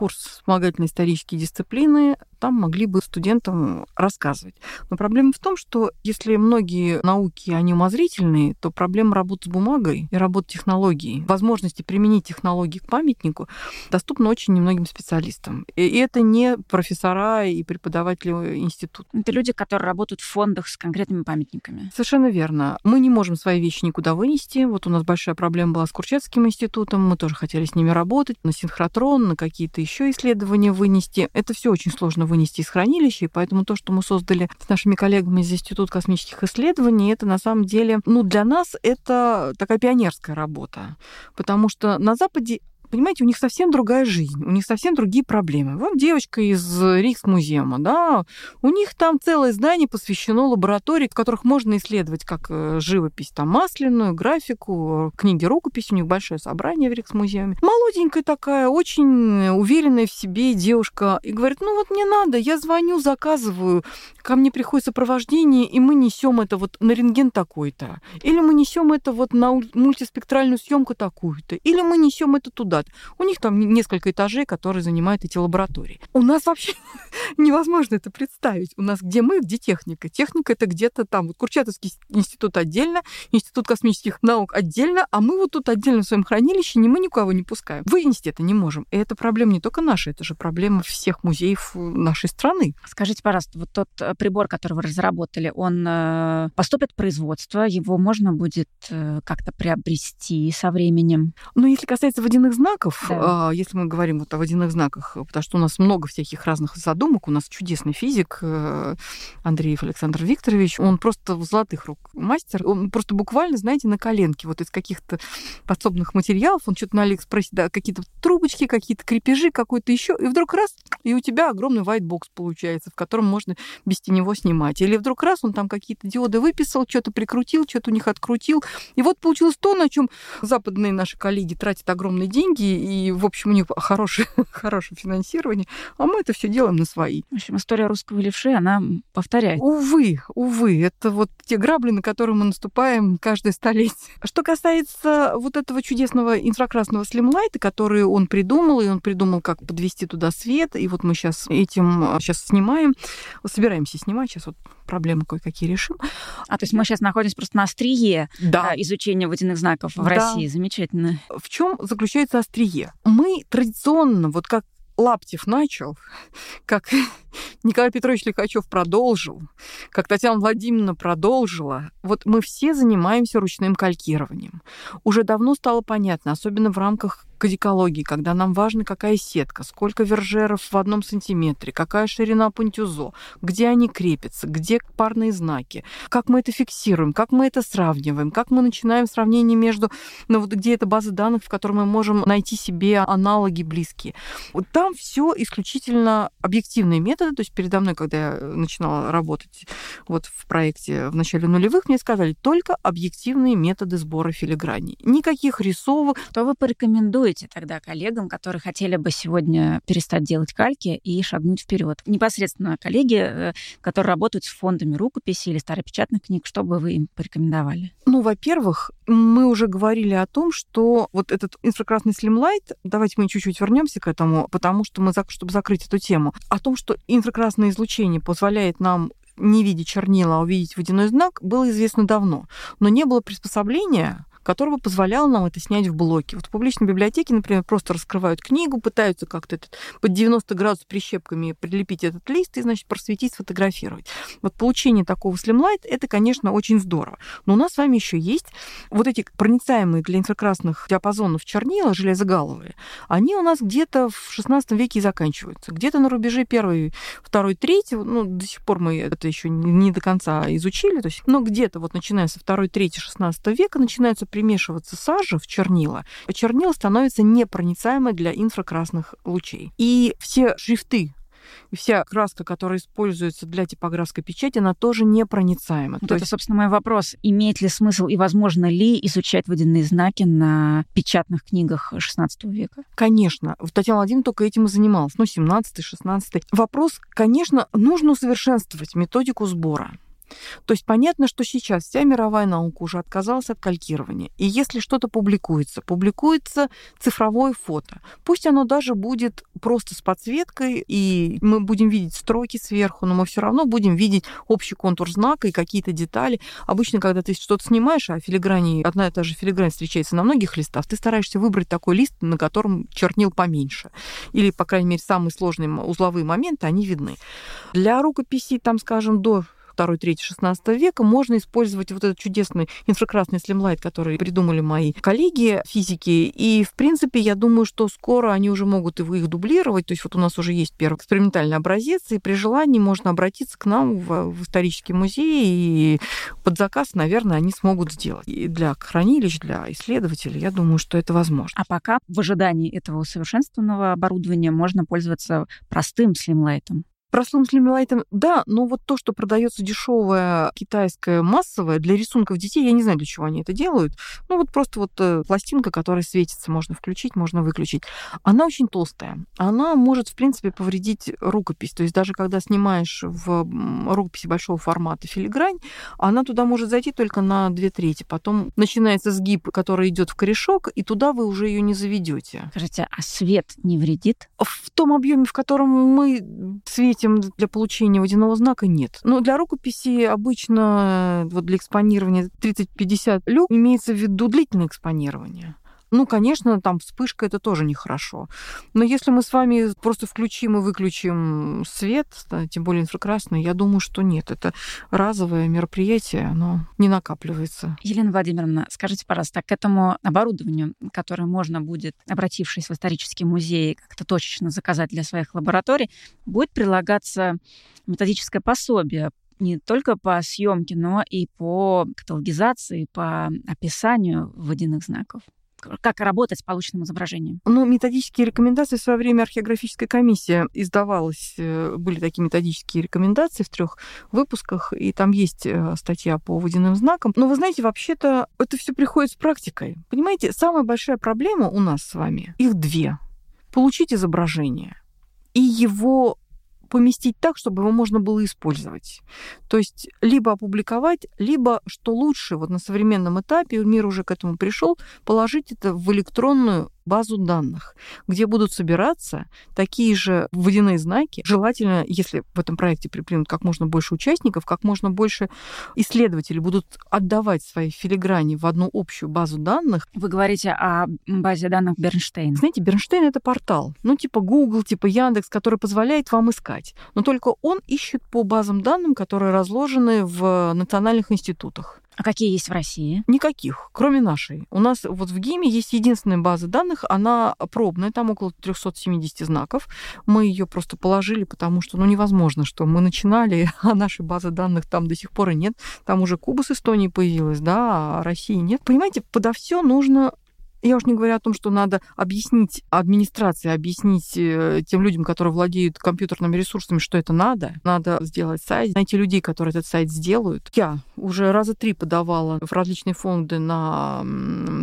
курс вспомогательной исторические дисциплины, там могли бы студентам рассказывать. Но проблема в том, что если многие науки, они умозрительные, то проблема работы с бумагой и работы технологией, возможности применить технологии к памятнику доступна очень немногим специалистам. И это не профессора и преподаватели института. Это люди, которые работают в фондах с конкретными памятниками. Совершенно верно. Мы не можем свои вещи никуда вынести. Вот у нас большая проблема была с Курчатским институтом. Мы тоже хотели с ними работать, на синхротрон, на какие-то еще исследования вынести. Это все очень сложно вынести из хранилища, и поэтому то, что мы создали с нашими коллегами из Института космических исследований, это на самом деле, ну, для нас это такая пионерская работа, потому что на Западе понимаете, у них совсем другая жизнь, у них совсем другие проблемы. Вот девочка из Рикс-музеума, да, у них там целое здание посвящено лаборатории, в которых можно исследовать как э, живопись, там, масляную, графику, книги, рукописи, у них большое собрание в Рикс-музеуме. Молоденькая такая, очень уверенная в себе девушка, и говорит, ну вот мне надо, я звоню, заказываю, ко мне приходит сопровождение, и мы несем это вот на рентген такой-то, или мы несем это вот на мультиспектральную съемку такую-то, или мы несем это туда сад. У них там несколько этажей, которые занимают эти лаборатории. У нас вообще <laughs> невозможно это представить. У нас где мы, где техника. Техника это где-то там. Вот Курчатовский институт отдельно, Институт космических наук отдельно, а мы вот тут отдельно в своем хранилище, не мы никого не пускаем. Вынести это не можем. И это проблема не только наша, это же проблема всех музеев нашей страны. Скажите, пожалуйста, вот тот э, прибор, который вы разработали, он э, поступит в производство, его можно будет э, как-то приобрести со временем? Ну, если касается водяных знаков, знаков, да. А, если мы говорим вот о водяных знаках, потому что у нас много всяких разных задумок, у нас чудесный физик э, Андреев Александр Викторович, он просто в золотых рук мастер, он просто буквально, знаете, на коленке, вот из каких-то подсобных материалов, он что-то на Алиэкспрессе, да, какие-то трубочки, какие-то крепежи, какой-то еще, и вдруг раз, и у тебя огромный white получается, в котором можно без теневого снимать. Или вдруг раз он там какие-то диоды выписал, что-то прикрутил, что-то у них открутил. И вот получилось то, на чем западные наши коллеги тратят огромные деньги, деньги, и, в общем, у них <laughs> хорошее, хорошее финансирование, а мы это все делаем на свои. В общем, история русского левши, она повторяет. Увы, увы, это вот те грабли, на которые мы наступаем каждое столетие. <laughs> Что касается вот этого чудесного инфракрасного слимлайта, который он придумал, и он придумал, как подвести туда свет, и вот мы сейчас этим сейчас снимаем, собираемся снимать, сейчас вот проблемы кое-какие решим. А то есть мы сейчас находимся просто на острие да. изучения водяных знаков в да. России. Замечательно. В чем заключается острие? Мы традиционно, вот как Лаптев начал, <laughs> как <laughs> Николай Петрович Лихачев продолжил, как Татьяна Владимировна продолжила. Вот мы все занимаемся ручным калькированием. Уже давно стало понятно, особенно в рамках кодикологии, когда нам важно, какая сетка, сколько вержеров в одном сантиметре, какая ширина пунктюзо, где они крепятся, где парные знаки, как мы это фиксируем, как мы это сравниваем, как мы начинаем сравнение между, ну вот где эта база данных, в которой мы можем найти себе аналоги близкие. Вот там все исключительно объективные методы, то есть передо мной, когда я начинала работать вот в проекте в начале нулевых, мне сказали только объективные методы сбора филиграней. Никаких рисовок. Что вы порекомендуете тогда коллегам, которые хотели бы сегодня перестать делать кальки и шагнуть вперед? Непосредственно коллеги, э, которые работают с фондами рукописи или старопечатных книг, что бы вы им порекомендовали? Ну, во-первых, мы уже говорили о том, что вот этот инфракрасный слимлайт, давайте мы чуть-чуть вернемся к этому, потому что мы, чтобы закрыть эту тему, о том, что инфракрасное излучение позволяет нам не видеть чернила, а увидеть водяной знак, было известно давно. Но не было приспособления, который бы позволял нам это снять в блоке. Вот в публичной библиотеке, например, просто раскрывают книгу, пытаются как-то этот, под 90 градусов прищепками прилепить этот лист и, значит, просветить, сфотографировать. Вот получение такого слимлайт, это, конечно, очень здорово. Но у нас с вами еще есть вот эти проницаемые для инфракрасных диапазонов чернила, железогаловые, они у нас где-то в 16 веке и заканчиваются. Где-то на рубеже первый, второй, третий, ну, до сих пор мы это еще не до конца изучили, то есть, но где-то вот начиная со второй, третьей, 16 века начинаются примешиваться сажа в чернила. Чернила становится непроницаемой для инфракрасных лучей. И все шрифты и вся краска, которая используется для типографской печати, она тоже непроницаема. Вот То это, есть... собственно, мой вопрос. Имеет ли смысл и возможно ли изучать водяные знаки на печатных книгах XVI века? Конечно. Татьяна Владимировна только этим и занималась. Ну, 17-16. Вопрос, конечно, нужно усовершенствовать методику сбора. То есть понятно, что сейчас вся мировая наука уже отказалась от калькирования. И если что-то публикуется, публикуется цифровое фото. Пусть оно даже будет просто с подсветкой, и мы будем видеть строки сверху, но мы все равно будем видеть общий контур знака и какие-то детали. Обычно, когда ты что-то снимаешь, а филиграни, одна и та же филигрань встречается на многих листах, ты стараешься выбрать такой лист, на котором чернил поменьше. Или, по крайней мере, самые сложные узловые моменты, они видны. Для рукописи, там, скажем, до 2, 3, 16 века, можно использовать вот этот чудесный инфракрасный слимлайт, который придумали мои коллеги физики. И, в принципе, я думаю, что скоро они уже могут их дублировать. То есть вот у нас уже есть первый экспериментальный образец, и при желании можно обратиться к нам в, в исторический музей, и под заказ, наверное, они смогут сделать. И для хранилищ, для исследователей, я думаю, что это возможно. А пока в ожидании этого усовершенствованного оборудования можно пользоваться простым слимлайтом. Простым слимилайтом, да, но вот то, что продается дешевое китайское массовое для рисунков детей, я не знаю, для чего они это делают. Ну вот просто вот э, пластинка, которая светится, можно включить, можно выключить. Она очень толстая. Она может, в принципе, повредить рукопись. То есть даже когда снимаешь в рукописи большого формата филигрань, она туда может зайти только на две трети. Потом начинается сгиб, который идет в корешок, и туда вы уже ее не заведете. Скажите, а свет не вредит? В том объеме, в котором мы светим этим для получения водяного знака нет. Но для рукописи обычно вот для экспонирования 30-50 люк имеется в виду длительное экспонирование. Ну, конечно, там вспышка это тоже нехорошо. Но если мы с вами просто включим и выключим свет, тем более инфракрасный, я думаю, что нет. Это разовое мероприятие, оно не накапливается. Елена Владимировна, скажите, пожалуйста, к этому оборудованию, которое можно будет, обратившись в исторический музей, как-то точечно заказать для своих лабораторий, будет прилагаться методическое пособие не только по съемке, но и по каталогизации, по описанию водяных знаков как работать с полученным изображением? Ну, методические рекомендации в свое время археографическая комиссия издавалась. Э, были такие методические рекомендации в трех выпусках, и там есть э, статья по водяным знакам. Но вы знаете, вообще-то это все приходит с практикой. Понимаете, самая большая проблема у нас с вами, их две. Получить изображение и его поместить так, чтобы его можно было использовать. То есть либо опубликовать, либо, что лучше, вот на современном этапе, мир уже к этому пришел, положить это в электронную базу данных, где будут собираться такие же водяные знаки. Желательно, если в этом проекте припримут как можно больше участников, как можно больше исследователей будут отдавать свои филиграни в одну общую базу данных. Вы говорите о базе данных Бернштейн. Знаете, Бернштейн — это портал, ну, типа Google, типа Яндекс, который позволяет вам искать. Но только он ищет по базам данным, которые разложены в национальных институтах. А какие есть в России? Никаких, кроме нашей. У нас вот в ГИМе есть единственная база данных, она пробная, там около 370 знаков. Мы ее просто положили, потому что ну, невозможно, что мы начинали, <laughs> а нашей базы данных там до сих пор и нет. Там уже Куба с Эстонии появилась, да, а России нет. Понимаете, подо все нужно я уж не говорю о том, что надо объяснить администрации, объяснить э, тем людям, которые владеют компьютерными ресурсами, что это надо. Надо сделать сайт, найти людей, которые этот сайт сделают. Я уже раза три подавала в различные фонды на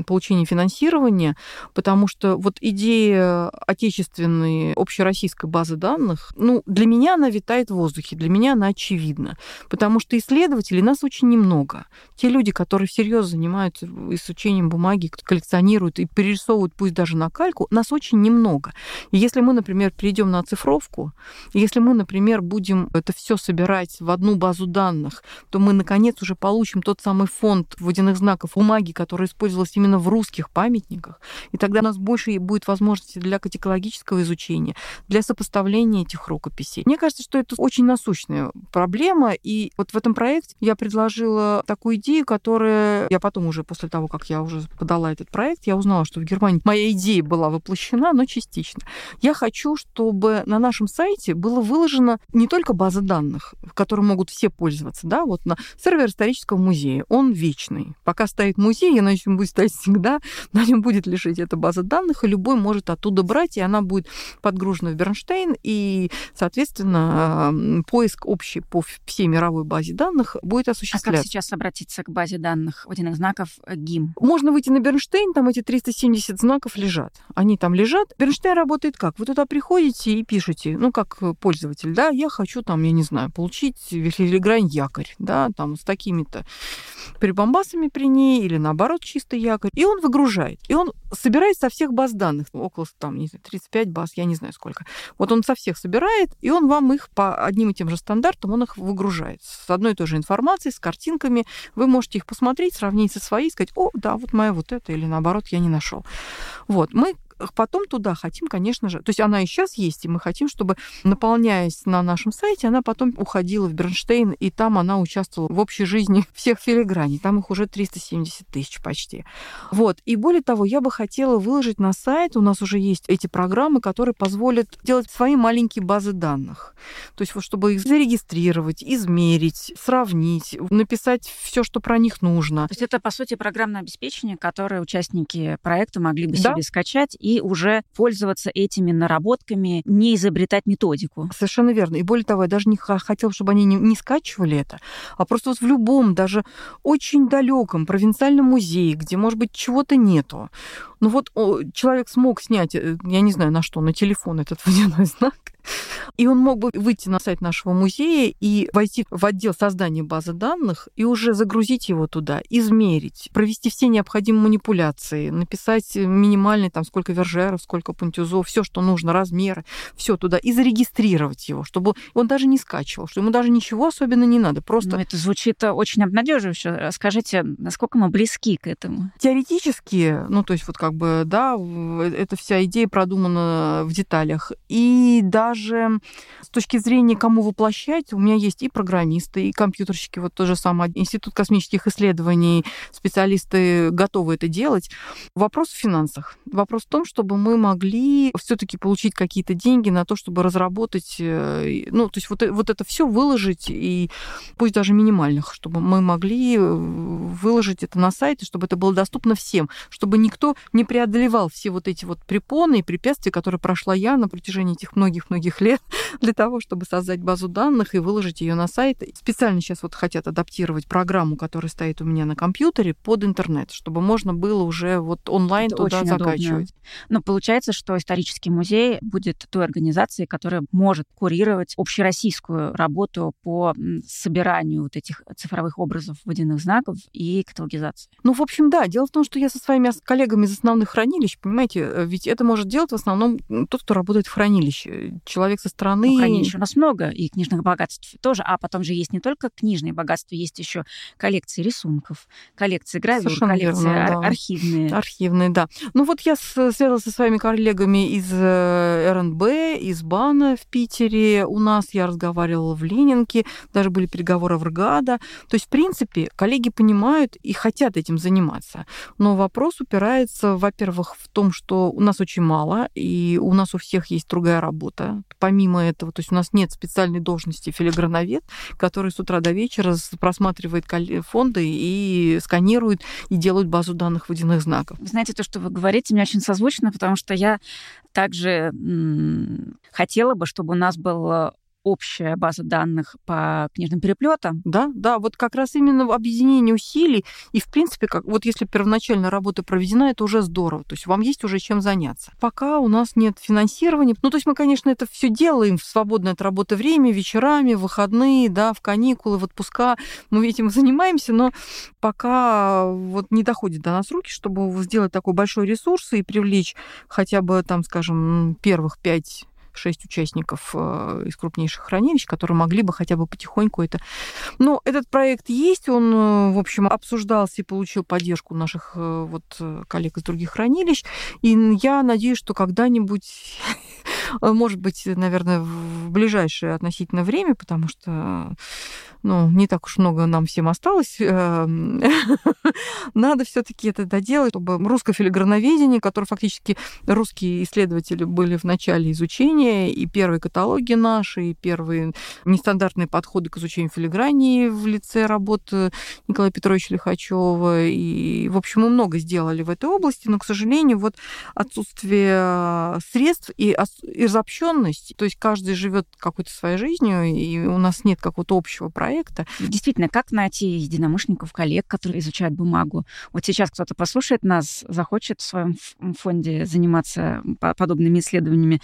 получение финансирования, потому что вот идея отечественной общероссийской базы данных, ну, для меня она витает в воздухе, для меня она очевидна, потому что исследователей нас очень немного. Те люди, которые всерьез занимаются изучением бумаги, коллекционируют сканируют и перерисовывают, пусть даже на кальку, нас очень немного. И если мы, например, перейдем на оцифровку, если мы, например, будем это все собирать в одну базу данных, то мы, наконец, уже получим тот самый фонд водяных знаков бумаги, который использовался именно в русских памятниках. И тогда у нас больше будет возможности для категологического изучения, для сопоставления этих рукописей. Мне кажется, что это очень насущная проблема. И вот в этом проекте я предложила такую идею, которая я потом уже после того, как я уже подала этот проект, я узнала, что в Германии моя идея была воплощена, но частично. Я хочу, чтобы на нашем сайте было выложено не только база данных, в которой могут все пользоваться, да, вот на сервер исторического музея, он вечный. Пока стоит музей, я надеюсь, он будет стоять всегда, <laughs> на нем будет лежать эта база данных, и любой может оттуда брать, и она будет подгружена в Бернштейн, и, соответственно, поиск общий по всей мировой базе данных будет осуществляться. А как сейчас обратиться к базе данных водяных знаков ГИМ? Можно выйти на Бернштейн, там эти 370 знаков лежат. Они там лежат. Бернштейн работает как? Вы туда приходите и пишете, ну, как пользователь, да, я хочу там, я не знаю, получить филигрань якорь, да, там с такими-то прибамбасами при ней или наоборот чистый якорь. И он выгружает. И он собирает со всех баз данных, около там, не знаю, 35 баз, я не знаю сколько. Вот он со всех собирает, и он вам их по одним и тем же стандартам, он их выгружает. С одной и той же информацией, с картинками. Вы можете их посмотреть, сравнить со своей, сказать, о, да, вот моя вот это, или наоборот, я не нашел. Вот. Мы потом туда хотим, конечно же, то есть она и сейчас есть, и мы хотим, чтобы, наполняясь на нашем сайте, она потом уходила в Бернштейн, и там она участвовала в общей жизни <laughs> всех филиграней. Там их уже 370 тысяч почти. Вот. И более того, я бы хотела выложить на сайт, у нас уже есть эти программы, которые позволят делать свои маленькие базы данных. То есть вот чтобы их зарегистрировать, измерить, сравнить, написать все, что про них нужно. То есть это, по сути, программное обеспечение, которое участники проекта могли бы да? себе скачать и уже пользоваться этими наработками, не изобретать методику. Совершенно верно. И более того, я даже не хотела, чтобы они не, не скачивали это, а просто вот в любом, даже очень далеком провинциальном музее, где, может быть, чего-то нету, ну вот человек смог снять, э, я не знаю на что, на телефон этот <laughs> водяной знак, и он мог бы выйти на сайт нашего музея и войти в отдел создания базы данных и уже загрузить его туда, измерить, провести все необходимые манипуляции, написать минимальный, там, сколько вержеров, сколько пунктюзов, все, что нужно, размеры, все туда, и зарегистрировать его, чтобы он даже не скачивал, что ему даже ничего особенно не надо. Просто... Ну, это звучит очень обнадеживающе. Скажите, насколько мы близки к этому? Теоретически, ну, то есть вот как как бы, да, эта вся идея продумана в деталях. И даже с точки зрения, кому воплощать, у меня есть и программисты, и компьютерщики, вот то же самое, Институт космических исследований, специалисты готовы это делать. Вопрос в финансах. Вопрос в том, чтобы мы могли все-таки получить какие-то деньги на то, чтобы разработать, э, ну, то есть вот, вот это все выложить, и пусть даже минимальных, чтобы мы могли э, выложить это на сайте, чтобы это было доступно всем, чтобы никто не преодолевал все вот эти вот препоны и препятствия, которые прошла я на протяжении этих многих-многих <laughs> лет для того, чтобы создать базу данных и выложить ее на сайт. Специально сейчас вот хотят адаптировать программу, которая стоит у меня на компьютере, под интернет, чтобы можно было уже вот онлайн Это туда закачивать. Но получается, что исторический музей будет той организацией, которая может курировать общероссийскую работу по собиранию вот этих цифровых образов водяных знаков и каталогизации. Ну, в общем, да. Дело в том, что я со своими коллегами из основных хранилищ, понимаете, э, ведь это может делать в основном тот, кто работает в хранилище. Человек со стороны... Ну, хранилищ у нас много, и книжных богатств тоже. А потом же есть не только книжные богатства, есть еще коллекции рисунков, коллекции гравюр, Совершенно коллекции верно, да. архивные. Архивные, да. Ну вот я связалась со своими коллегами из э, РНБ, из БАНа в Питере. У нас я разговаривала в Ленинке, даже были переговоры в РГАДа. То есть, в принципе, коллеги понимают и хотят этим заниматься. Но вопрос упирается во-первых, в том, что у нас очень мало, и у нас у всех есть другая работа. Помимо этого, то есть у нас нет специальной должности филиграновед, который с утра до вечера просматривает фонды и сканирует и делает базу данных водяных знаков. Знаете, то, что вы говорите, мне очень созвучно, потому что я также хотела бы, чтобы у нас был общая база данных по книжным переплетам. Да, да, вот как раз именно объединение усилий. И, в принципе, как, вот если первоначально работа проведена, это уже здорово. То есть вам есть уже чем заняться. Пока у нас нет финансирования. Ну, то есть мы, конечно, это все делаем в свободное от работы время, вечерами, в выходные, да, в каникулы, в отпуска. Мы этим <laughs> занимаемся, но пока вот не доходит до нас руки, чтобы сделать такой большой ресурс и привлечь хотя бы там, скажем, первых пять шесть участников э, из крупнейших хранилищ, которые могли бы хотя бы потихоньку это... Но этот проект есть, он, э, в общем, обсуждался и получил поддержку наших э, вот коллег из других хранилищ, и я надеюсь, что когда-нибудь может быть, наверное, в ближайшее относительно время, потому что ну, не так уж много нам всем осталось. <laughs> Надо все таки это доделать, чтобы русское филиграноведение, которое фактически русские исследователи были в начале изучения, и первые каталоги наши, и первые нестандартные подходы к изучению филигрании в лице работы Николая Петровича Лихачева. И, в общем, мы много сделали в этой области, но, к сожалению, вот отсутствие средств и, и разобщенность, то есть каждый живет какой-то своей жизнью, и у нас нет какого-то общего проекта. Действительно, как найти единомышленников, коллег, которые изучают бумагу? Вот сейчас кто-то послушает нас, захочет в своем фонде заниматься подобными исследованиями.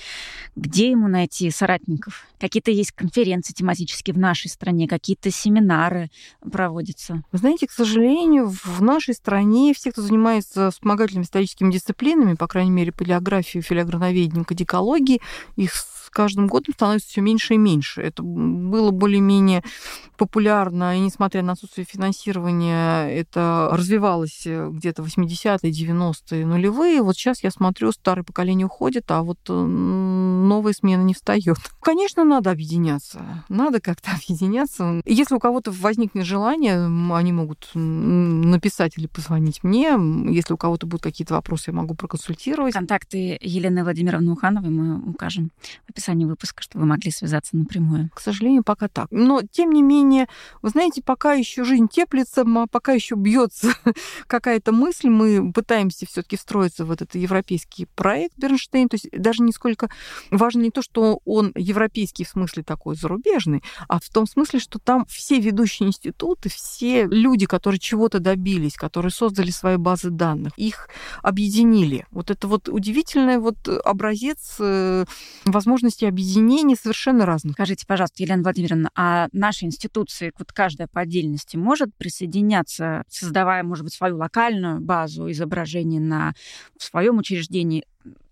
Где ему найти соратников? Какие-то есть конференции тематические в нашей стране, какие-то семинары проводятся? Вы знаете, к сожалению, в нашей стране все, кто занимается вспомогательными историческими дисциплинами, по крайней мере, палеографией, филиграноведением, кадикологией, их каждым годом становится все меньше и меньше. Это было более-менее популярно, и несмотря на отсутствие финансирования, это развивалось э, где-то 80-е, 90-е, нулевые. Вот сейчас я смотрю, старое поколение уходит, а вот э, новая смена не встает. <laughs> Конечно, надо объединяться. Надо как-то <laughs> объединяться. Если у кого-то возникнет желание, они могут написать или позвонить мне. Если у кого-то будут какие-то вопросы, я могу проконсультировать. Контакты Елены Владимировны Ухановой мы укажем в описании описании выпуска, чтобы вы могли связаться напрямую. К сожалению, пока так. Но, тем не менее, вы знаете, пока еще жизнь теплится, пока еще бьется <laughs> какая-то мысль, мы пытаемся все-таки встроиться в этот европейский проект Бернштейн. То есть даже не сколько важно не то, что он европейский в смысле такой зарубежный, а в том смысле, что там все ведущие институты, все люди, которые чего-то добились, которые создали свои базы данных, их объединили. Вот это вот удивительный вот образец э, возможности возможности объединения совершенно разных. Скажите, пожалуйста, Елена Владимировна, а наши институции, вот каждая по отдельности, может присоединяться, создавая, может быть, свою локальную базу изображений на в своем учреждении,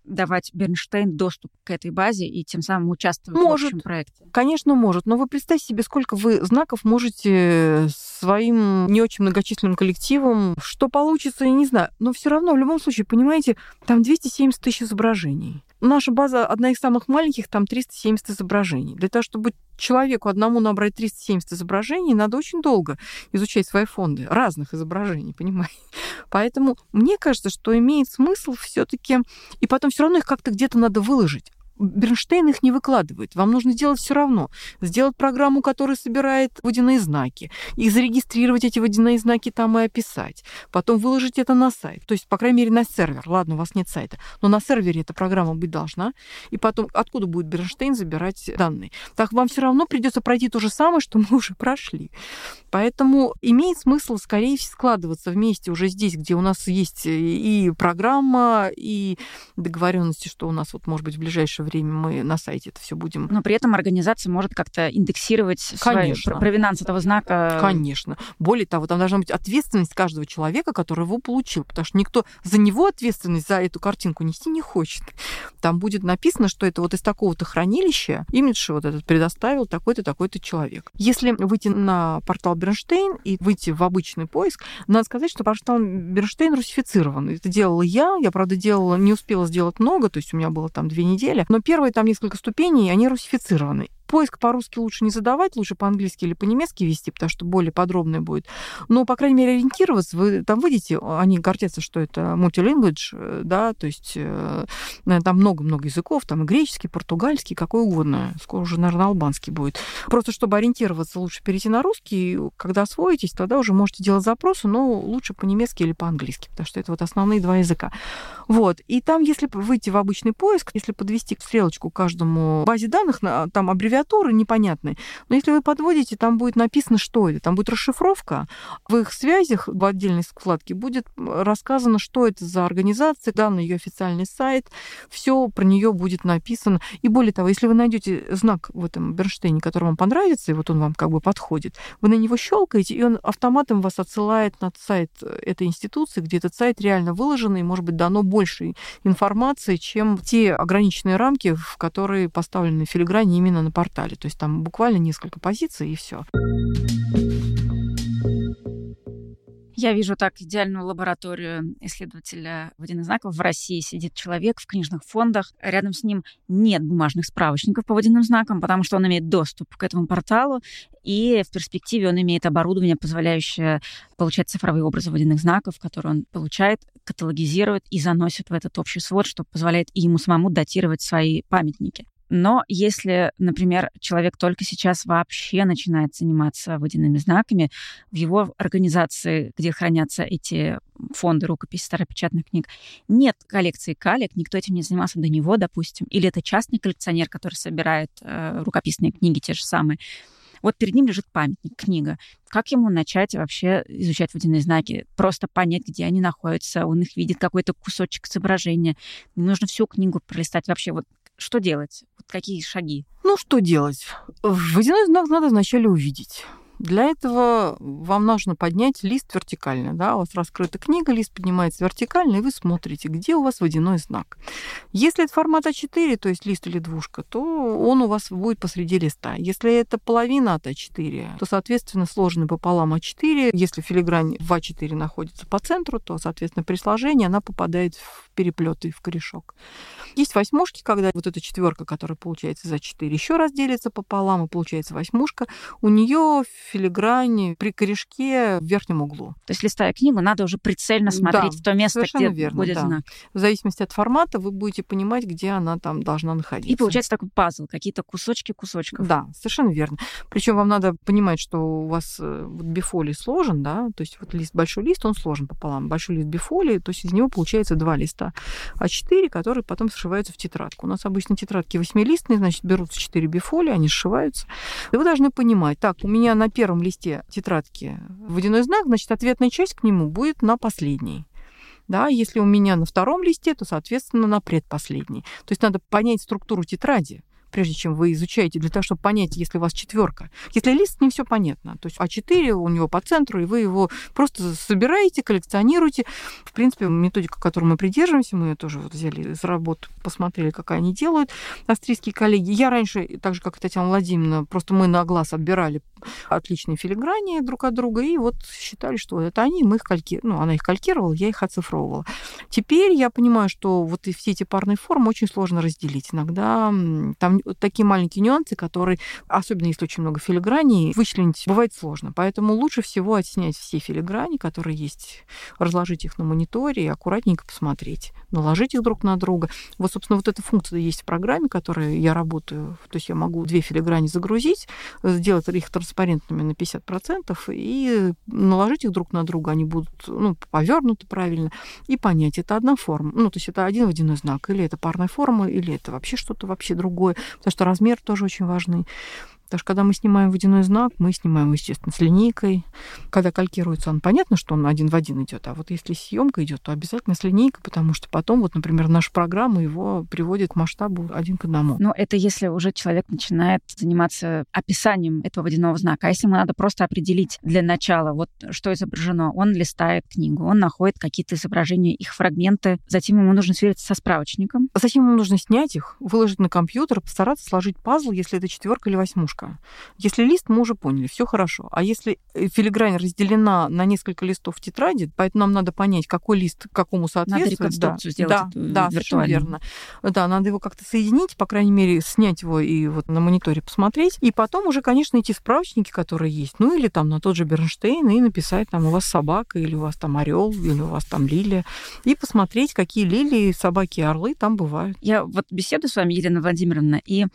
давать Бернштейн доступ к этой базе и тем самым участвовать может, в общем проекте? Конечно, может. Но вы представьте себе, сколько вы знаков можете своим не очень многочисленным коллективом. Что получится, я не знаю. Но все равно, в любом случае, понимаете, там 270 тысяч изображений. Наша база одна из самых маленьких, там 370 изображений. Для того, чтобы человеку одному набрать 370 изображений, надо очень долго изучать свои фонды разных изображений, понимаете? Поэтому мне кажется, что имеет смысл все-таки, и потом все равно их как-то где-то надо выложить. Бернштейн их не выкладывает. Вам нужно делать все равно. Сделать программу, которая собирает водяные знаки, и зарегистрировать эти водяные знаки там и описать. Потом выложить это на сайт. То есть, по крайней мере, на сервер. Ладно, у вас нет сайта, но на сервере эта программа быть должна. И потом, откуда будет Бернштейн забирать данные? Так вам все равно придется пройти то же самое, что <laughs> мы уже прошли. Поэтому имеет смысл скорее складываться вместе уже здесь, где у нас есть и программа, и договоренности, что у нас вот, может быть, в ближайшее время мы на сайте это все будем. Но при этом организация может как-то индексировать Конечно. провинанс этого знака. Конечно. Более того, там должна быть ответственность каждого человека, который его получил, потому что никто за него ответственность за эту картинку нести не хочет. Там будет написано, что это вот из такого-то хранилища имидж вот этот предоставил такой-то, такой-то человек. Если выйти на портал Бернштейн и выйти в обычный поиск, надо сказать, что портал Бернштейн русифицирован. Это делала я. Я, правда, делала, не успела сделать много, то есть у меня было там две недели. Но первые там несколько ступеней, они русифицированы. Поиск по-русски лучше не задавать, лучше по-английски или по-немецки вести, потому что более подробный будет. Но, по крайней мере, ориентироваться, вы там выйдете, они гордятся, что это multilanguage, э, да, то есть э, там много-много языков, там и греческий, португальский, какой угодно. Скоро уже, наверное, албанский будет. Просто чтобы ориентироваться, лучше перейти на русский. Когда освоитесь, тогда уже можете делать запросы, но лучше по-немецки или по-английски, потому что это вот основные два языка. Вот. И там, если выйти в обычный поиск, если подвести стрелочку к каждому базе данных, там аббревиатура аббревиатуры непонятные. Но если вы подводите, там будет написано, что это. Там будет расшифровка. В их связях в отдельной вкладке будет рассказано, что это за организация, данный ее официальный сайт. Все про нее будет написано. И более того, если вы найдете знак в этом Бернштейне, который вам понравится, и вот он вам как бы подходит, вы на него щелкаете, и он автоматом вас отсылает на сайт этой институции, где этот сайт реально выложен, и, может быть, дано больше информации, чем те ограниченные рамки, в которые поставлены филиграни именно на портале. То есть там буквально несколько позиций, и все. Я вижу так идеальную лабораторию исследователя водяных знаков. В России сидит человек в книжных фондах. Рядом с ним нет бумажных справочников по водяным знакам, потому что он имеет доступ к этому порталу, и в перспективе он имеет оборудование, позволяющее получать цифровые образы водяных знаков, которые он получает, каталогизирует и заносит в этот общий свод, что позволяет и ему самому датировать свои памятники. Но если, например, человек только сейчас вообще начинает заниматься водяными знаками, в его организации, где хранятся эти фонды рукописи старопечатных книг, нет коллекции калек, никто этим не занимался до него, допустим, или это частный коллекционер, который собирает э, рукописные книги те же самые, вот перед ним лежит памятник, книга. Как ему начать вообще изучать водяные знаки? Просто понять, где они находятся. Он их видит, какой-то кусочек изображения. нужно всю книгу пролистать вообще. Вот что делать? Вот какие шаги? Ну, что делать? Водяной знак надо вначале увидеть. Для этого вам нужно поднять лист вертикально. Да? У вас раскрыта книга, лист поднимается вертикально, и вы смотрите, где у вас водяной знак. Если это формат А4, то есть лист или двушка, то он у вас будет посреди листа. Если это половина от А4, то, соответственно, сложенный пополам А4. Если филигрань в А4 находится по центру, то, соответственно, при сложении она попадает в переплет и в корешок. Есть восьмушки, когда вот эта четверка, которая получается за 4, еще раз делится пополам, и получается восьмушка. У нее филиграни при корешке в верхнем углу. То есть, листая книгу, надо уже прицельно смотреть да, в то место, где верно, будет да. знак. В зависимости от формата вы будете понимать, где она там должна находиться. И получается такой пазл, какие-то кусочки кусочков. Да, совершенно верно. Причем вам надо понимать, что у вас э, вот бифолий сложен, да, то есть вот лист, большой лист, он сложен пополам. Большой лист бифолии, то есть из него получается два листа А4, которые потом сшиваются в тетрадку. У нас обычно тетрадки восьмилистные, значит, берутся 4 бифолии, они сшиваются. И вы должны понимать, так, у меня на первом листе тетрадки водяной знак, значит, ответная часть к нему будет на последней. Да, если у меня на втором листе, то, соответственно, на предпоследней. То есть надо понять структуру тетради прежде чем вы изучаете, для того, чтобы понять, если у вас четверка. Если лист, не все понятно. То есть А4 у него по центру, и вы его просто собираете, коллекционируете. В принципе, методика, которую мы придерживаемся, мы ее тоже вот взяли из работы, посмотрели, как они делают, австрийские коллеги. Я раньше, так же, как и Татьяна Владимировна, просто мы на глаз отбирали отличные филиграни друг от друга, и вот считали, что это они, мы их калькировали. Ну, она их калькировала, я их оцифровывала. Теперь я понимаю, что вот и все эти парные формы очень сложно разделить. Иногда там такие маленькие нюансы, которые, особенно если очень много филиграней, вычленить бывает сложно. Поэтому лучше всего отснять все филиграни, которые есть, разложить их на мониторе и аккуратненько посмотреть, наложить их друг на друга. Вот, собственно, вот эта функция есть в программе, которой я работаю. То есть я могу две филиграни загрузить, сделать их транспарентными на 50% и наложить их друг на друга. Они будут ну, повернуты правильно и понять, это одна форма. Ну, то есть это один водяной знак, или это парная форма, или это вообще что-то вообще другое потому что размер тоже очень важный. Потому что когда мы снимаем водяной знак, мы снимаем, естественно, с линейкой. Когда калькируется он, понятно, что он один в один идет. А вот если съемка идет, то обязательно с линейкой, потому что потом, вот, например, наша программа его приводит к масштабу один к одному. Но это если уже человек начинает заниматься описанием этого водяного знака. А если ему надо просто определить для начала, вот что изображено, он листает книгу, он находит какие-то изображения, их фрагменты, затем ему нужно свериться со справочником. Затем ему нужно снять их, выложить на компьютер, постараться сложить пазл, если это четверка или восьмушка веточка. Если лист, мы уже поняли, все хорошо. А если э, филигрань разделена на несколько листов в тетради, поэтому нам надо понять, какой лист какому соответствует. Надо реконструкцию да, сделать да, да, совершенно верно. Да, надо его как-то соединить, по крайней мере, снять его и вот на мониторе посмотреть. И потом уже, конечно, идти в справочники, которые есть. Ну, или там на тот же Бернштейн и написать, там, у вас собака, или у вас там орел, или у вас там лилия. И посмотреть, какие лилии, собаки и орлы там бывают. Я вот беседую с вами, Елена Владимировна, и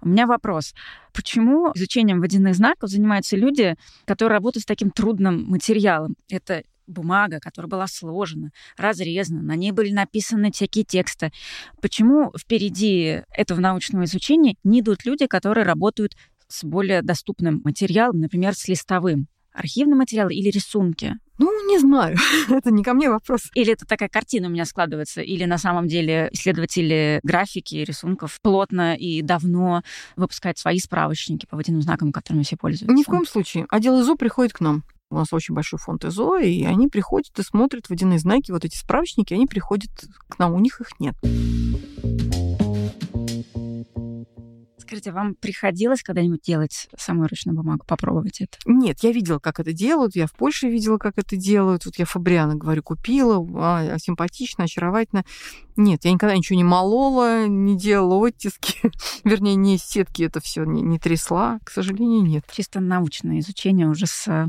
у меня вопрос. Почему изучением водяных знаков занимаются люди, которые работают с таким трудным материалом? Это бумага, которая была сложена, разрезана, на ней были написаны всякие тексты. Почему впереди этого научного изучения не идут люди, которые работают с более доступным материалом, например, с листовым? Архивный материал или рисунки? Ну, не знаю. <laughs> это не ко мне вопрос. Или это такая картина у меня складывается, или на самом деле исследователи графики, рисунков плотно и давно выпускают свои справочники по водяным знакам, которыми все пользуются. Ни в коем случае. Отдел ИЗО приходит к нам. У нас очень большой фонд ИЗО, и они приходят и смотрят водяные знаки, вот эти справочники, они приходят к нам, у них их нет. Скажите, вам приходилось когда-нибудь делать самую ручную бумагу, попробовать это? Нет, я видела, как это делают, я в Польше видела, как это делают. Вот я Фабриана, говорю, купила, а, симпатично, очаровательно. Нет, я никогда ничего не молола, не делала оттиски. <laughs> Вернее, не сетки это все не, не трясла. К сожалению, нет. Чисто научное изучение уже с э,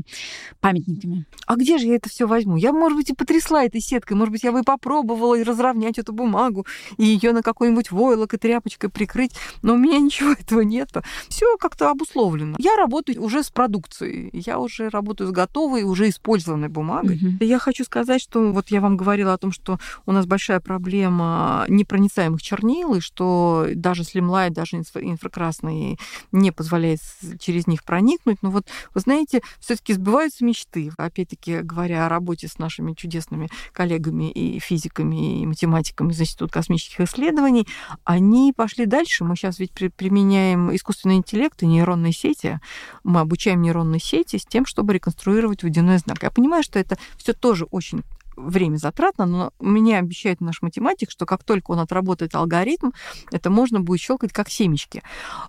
памятниками. А где же я это все возьму? Я, может быть, и потрясла этой сеткой. Может быть, я бы и попробовала и разровнять эту бумагу, и ее на какой-нибудь войлок и тряпочкой прикрыть. Но у меня ничего ничего <laughs> этого нет. Все как-то обусловлено. Я работаю уже с продукцией, я уже работаю с готовой, уже использованной бумагой. Угу. Я хочу сказать, что вот я вам говорила о том, что у нас большая проблема непроницаемых чернил, и что даже слимлайт, даже инфракрасный не позволяет через них проникнуть. Но вот, вы знаете, все таки сбываются мечты. Опять-таки, говоря о работе с нашими чудесными коллегами и физиками, и математиками из Института космических исследований, они пошли дальше. Мы сейчас ведь применяем применяем искусственный интеллект и нейронные сети. Мы обучаем нейронные сети с тем, чтобы реконструировать водяной знак. Я понимаю, что это все тоже очень время затратно, но мне обещает наш математик, что как только он отработает алгоритм, это можно будет щелкать как семечки.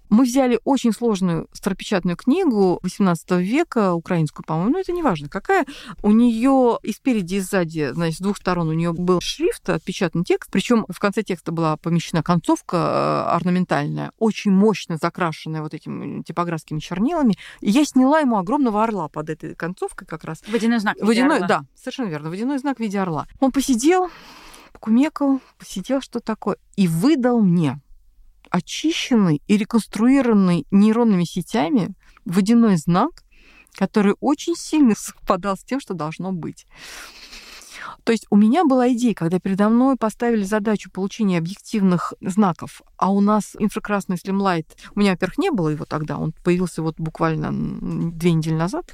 Мы взяли очень сложную старопечатную книгу 18 века, украинскую, по-моему, но это не важно какая. У нее и спереди, и сзади, значит, с двух сторон у нее был шрифт, отпечатанный текст, причем в конце текста была помещена концовка э, орнаментальная, очень мощно закрашенная вот этими типографскими чернилами. И я сняла ему огромного орла под этой концовкой как раз. Водяной знак. Водяной, да, совершенно верно. Водяной знак в виде орла. Он посидел, покумекал, посидел, что такое, и выдал мне очищенный и реконструированный нейронными сетями водяной знак, который очень сильно <laughs> совпадал с тем, что должно быть. То есть у меня была идея, когда передо мной поставили задачу получения объективных знаков, а у нас инфракрасный слимлайт, у меня, во-первых, не было его тогда, он появился вот буквально две недели назад,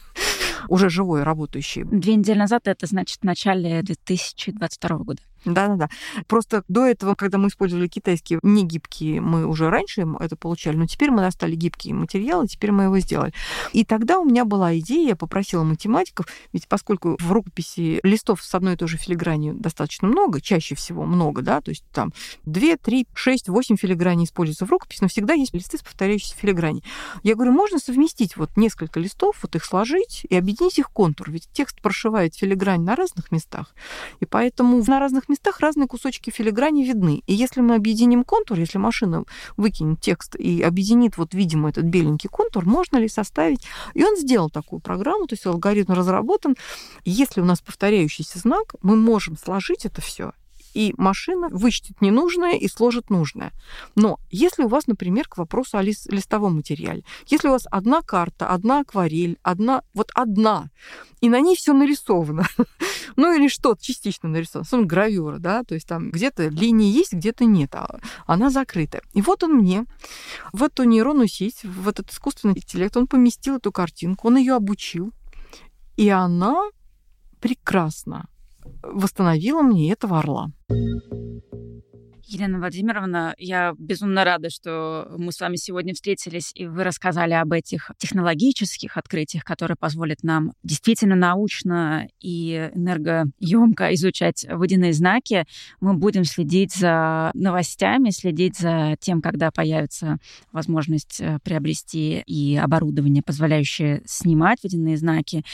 уже живой, работающий. Две недели назад, это значит в начале 2022 года. Да-да-да. Просто до этого, когда мы использовали китайские не гибкие, мы уже раньше это получали, но теперь мы достали гибкие материалы, теперь мы его сделали. И тогда у меня была идея, я попросила математиков, ведь поскольку в рукописи листов с одной и той же филигранью достаточно много, чаще всего много, да, то есть там 2, 3, 6, 8 филиграней используются в рукописи, но всегда есть листы с повторяющейся филиграней. Я говорю, можно совместить вот несколько листов, вот их сложить и объединить их контур, ведь текст прошивает филигрань на разных местах, и поэтому на разных местах местах разные кусочки филиграни видны. И если мы объединим контур, если машина выкинет текст и объединит вот, видимо, этот беленький контур, можно ли составить? И он сделал такую программу, то есть алгоритм разработан. Если у нас повторяющийся знак, мы можем сложить это все и машина вычтет ненужное и сложит нужное. Но если у вас, например, к вопросу о листовом материале, если у вас одна карта, одна акварель, одна, вот одна, и на ней все нарисовано, <laughs> ну или что-то частично нарисовано, сон гравюра, да, то есть там где-то линии есть, где-то нет, а она закрыта. И вот он мне в эту нейронную сеть, в этот искусственный интеллект, он поместил эту картинку, он ее обучил, и она прекрасно восстановила мне этого орла. Елена Владимировна, я безумно рада, что мы с вами сегодня встретились, и вы рассказали об этих технологических открытиях, которые позволят нам действительно научно и энергоемко изучать водяные знаки. Мы будем следить за новостями, следить за тем, когда появится возможность э, приобрести и оборудование, позволяющее снимать водяные знаки,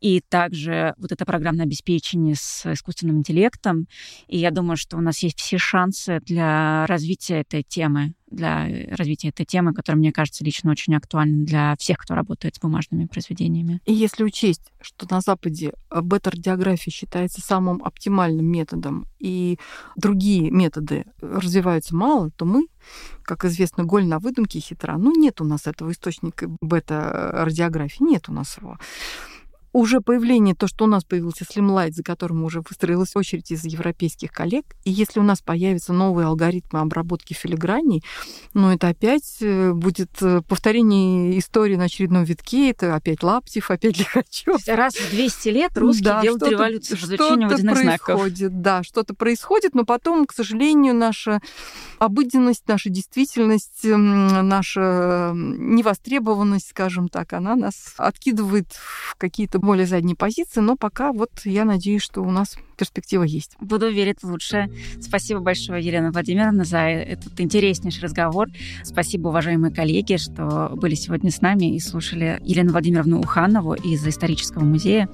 и также вот это программное обеспечение с искусственным интеллектом. И я думаю, что у нас есть все шансы для развития этой темы, для развития этой темы, которая, мне кажется, лично очень актуальна для всех, кто работает с бумажными произведениями. И если учесть, что на Западе бета-радиография считается самым оптимальным методом, и другие методы развиваются мало, то мы, как известно, голь на выдумке хитра. Ну, нет у нас этого источника бета-радиографии, нет у нас его уже появление, то, что у нас появился Slimlight, за которым уже выстроилась очередь из европейских коллег, и если у нас появятся новые алгоритмы обработки филиграней, ну, это опять э, будет э, повторение истории на очередном витке, это опять Лаптев, опять <laughs> Лихачев. Раз в 200 лет русские да, делают революцию в изучении водяных происходит, знаков. Да, что-то происходит, но потом, к сожалению, наша обыденность, наша действительность, наша невостребованность, скажем так, она нас откидывает в какие-то более задние позиции, но пока вот я надеюсь, что у нас перспектива есть. Буду верить в лучшее. Спасибо большое, Елена Владимировна, за этот интереснейший разговор. Спасибо, уважаемые коллеги, что были сегодня с нами и слушали Елену Владимировну Уханову из исторического музея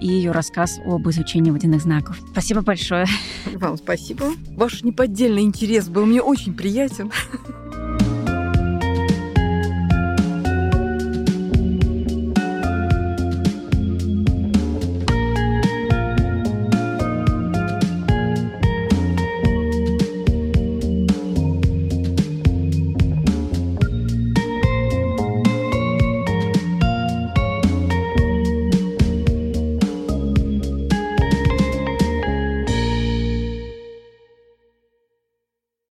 и ее рассказ об изучении водяных знаков. Спасибо большое. Вам спасибо. Ваш неподдельный интерес был мне очень приятен.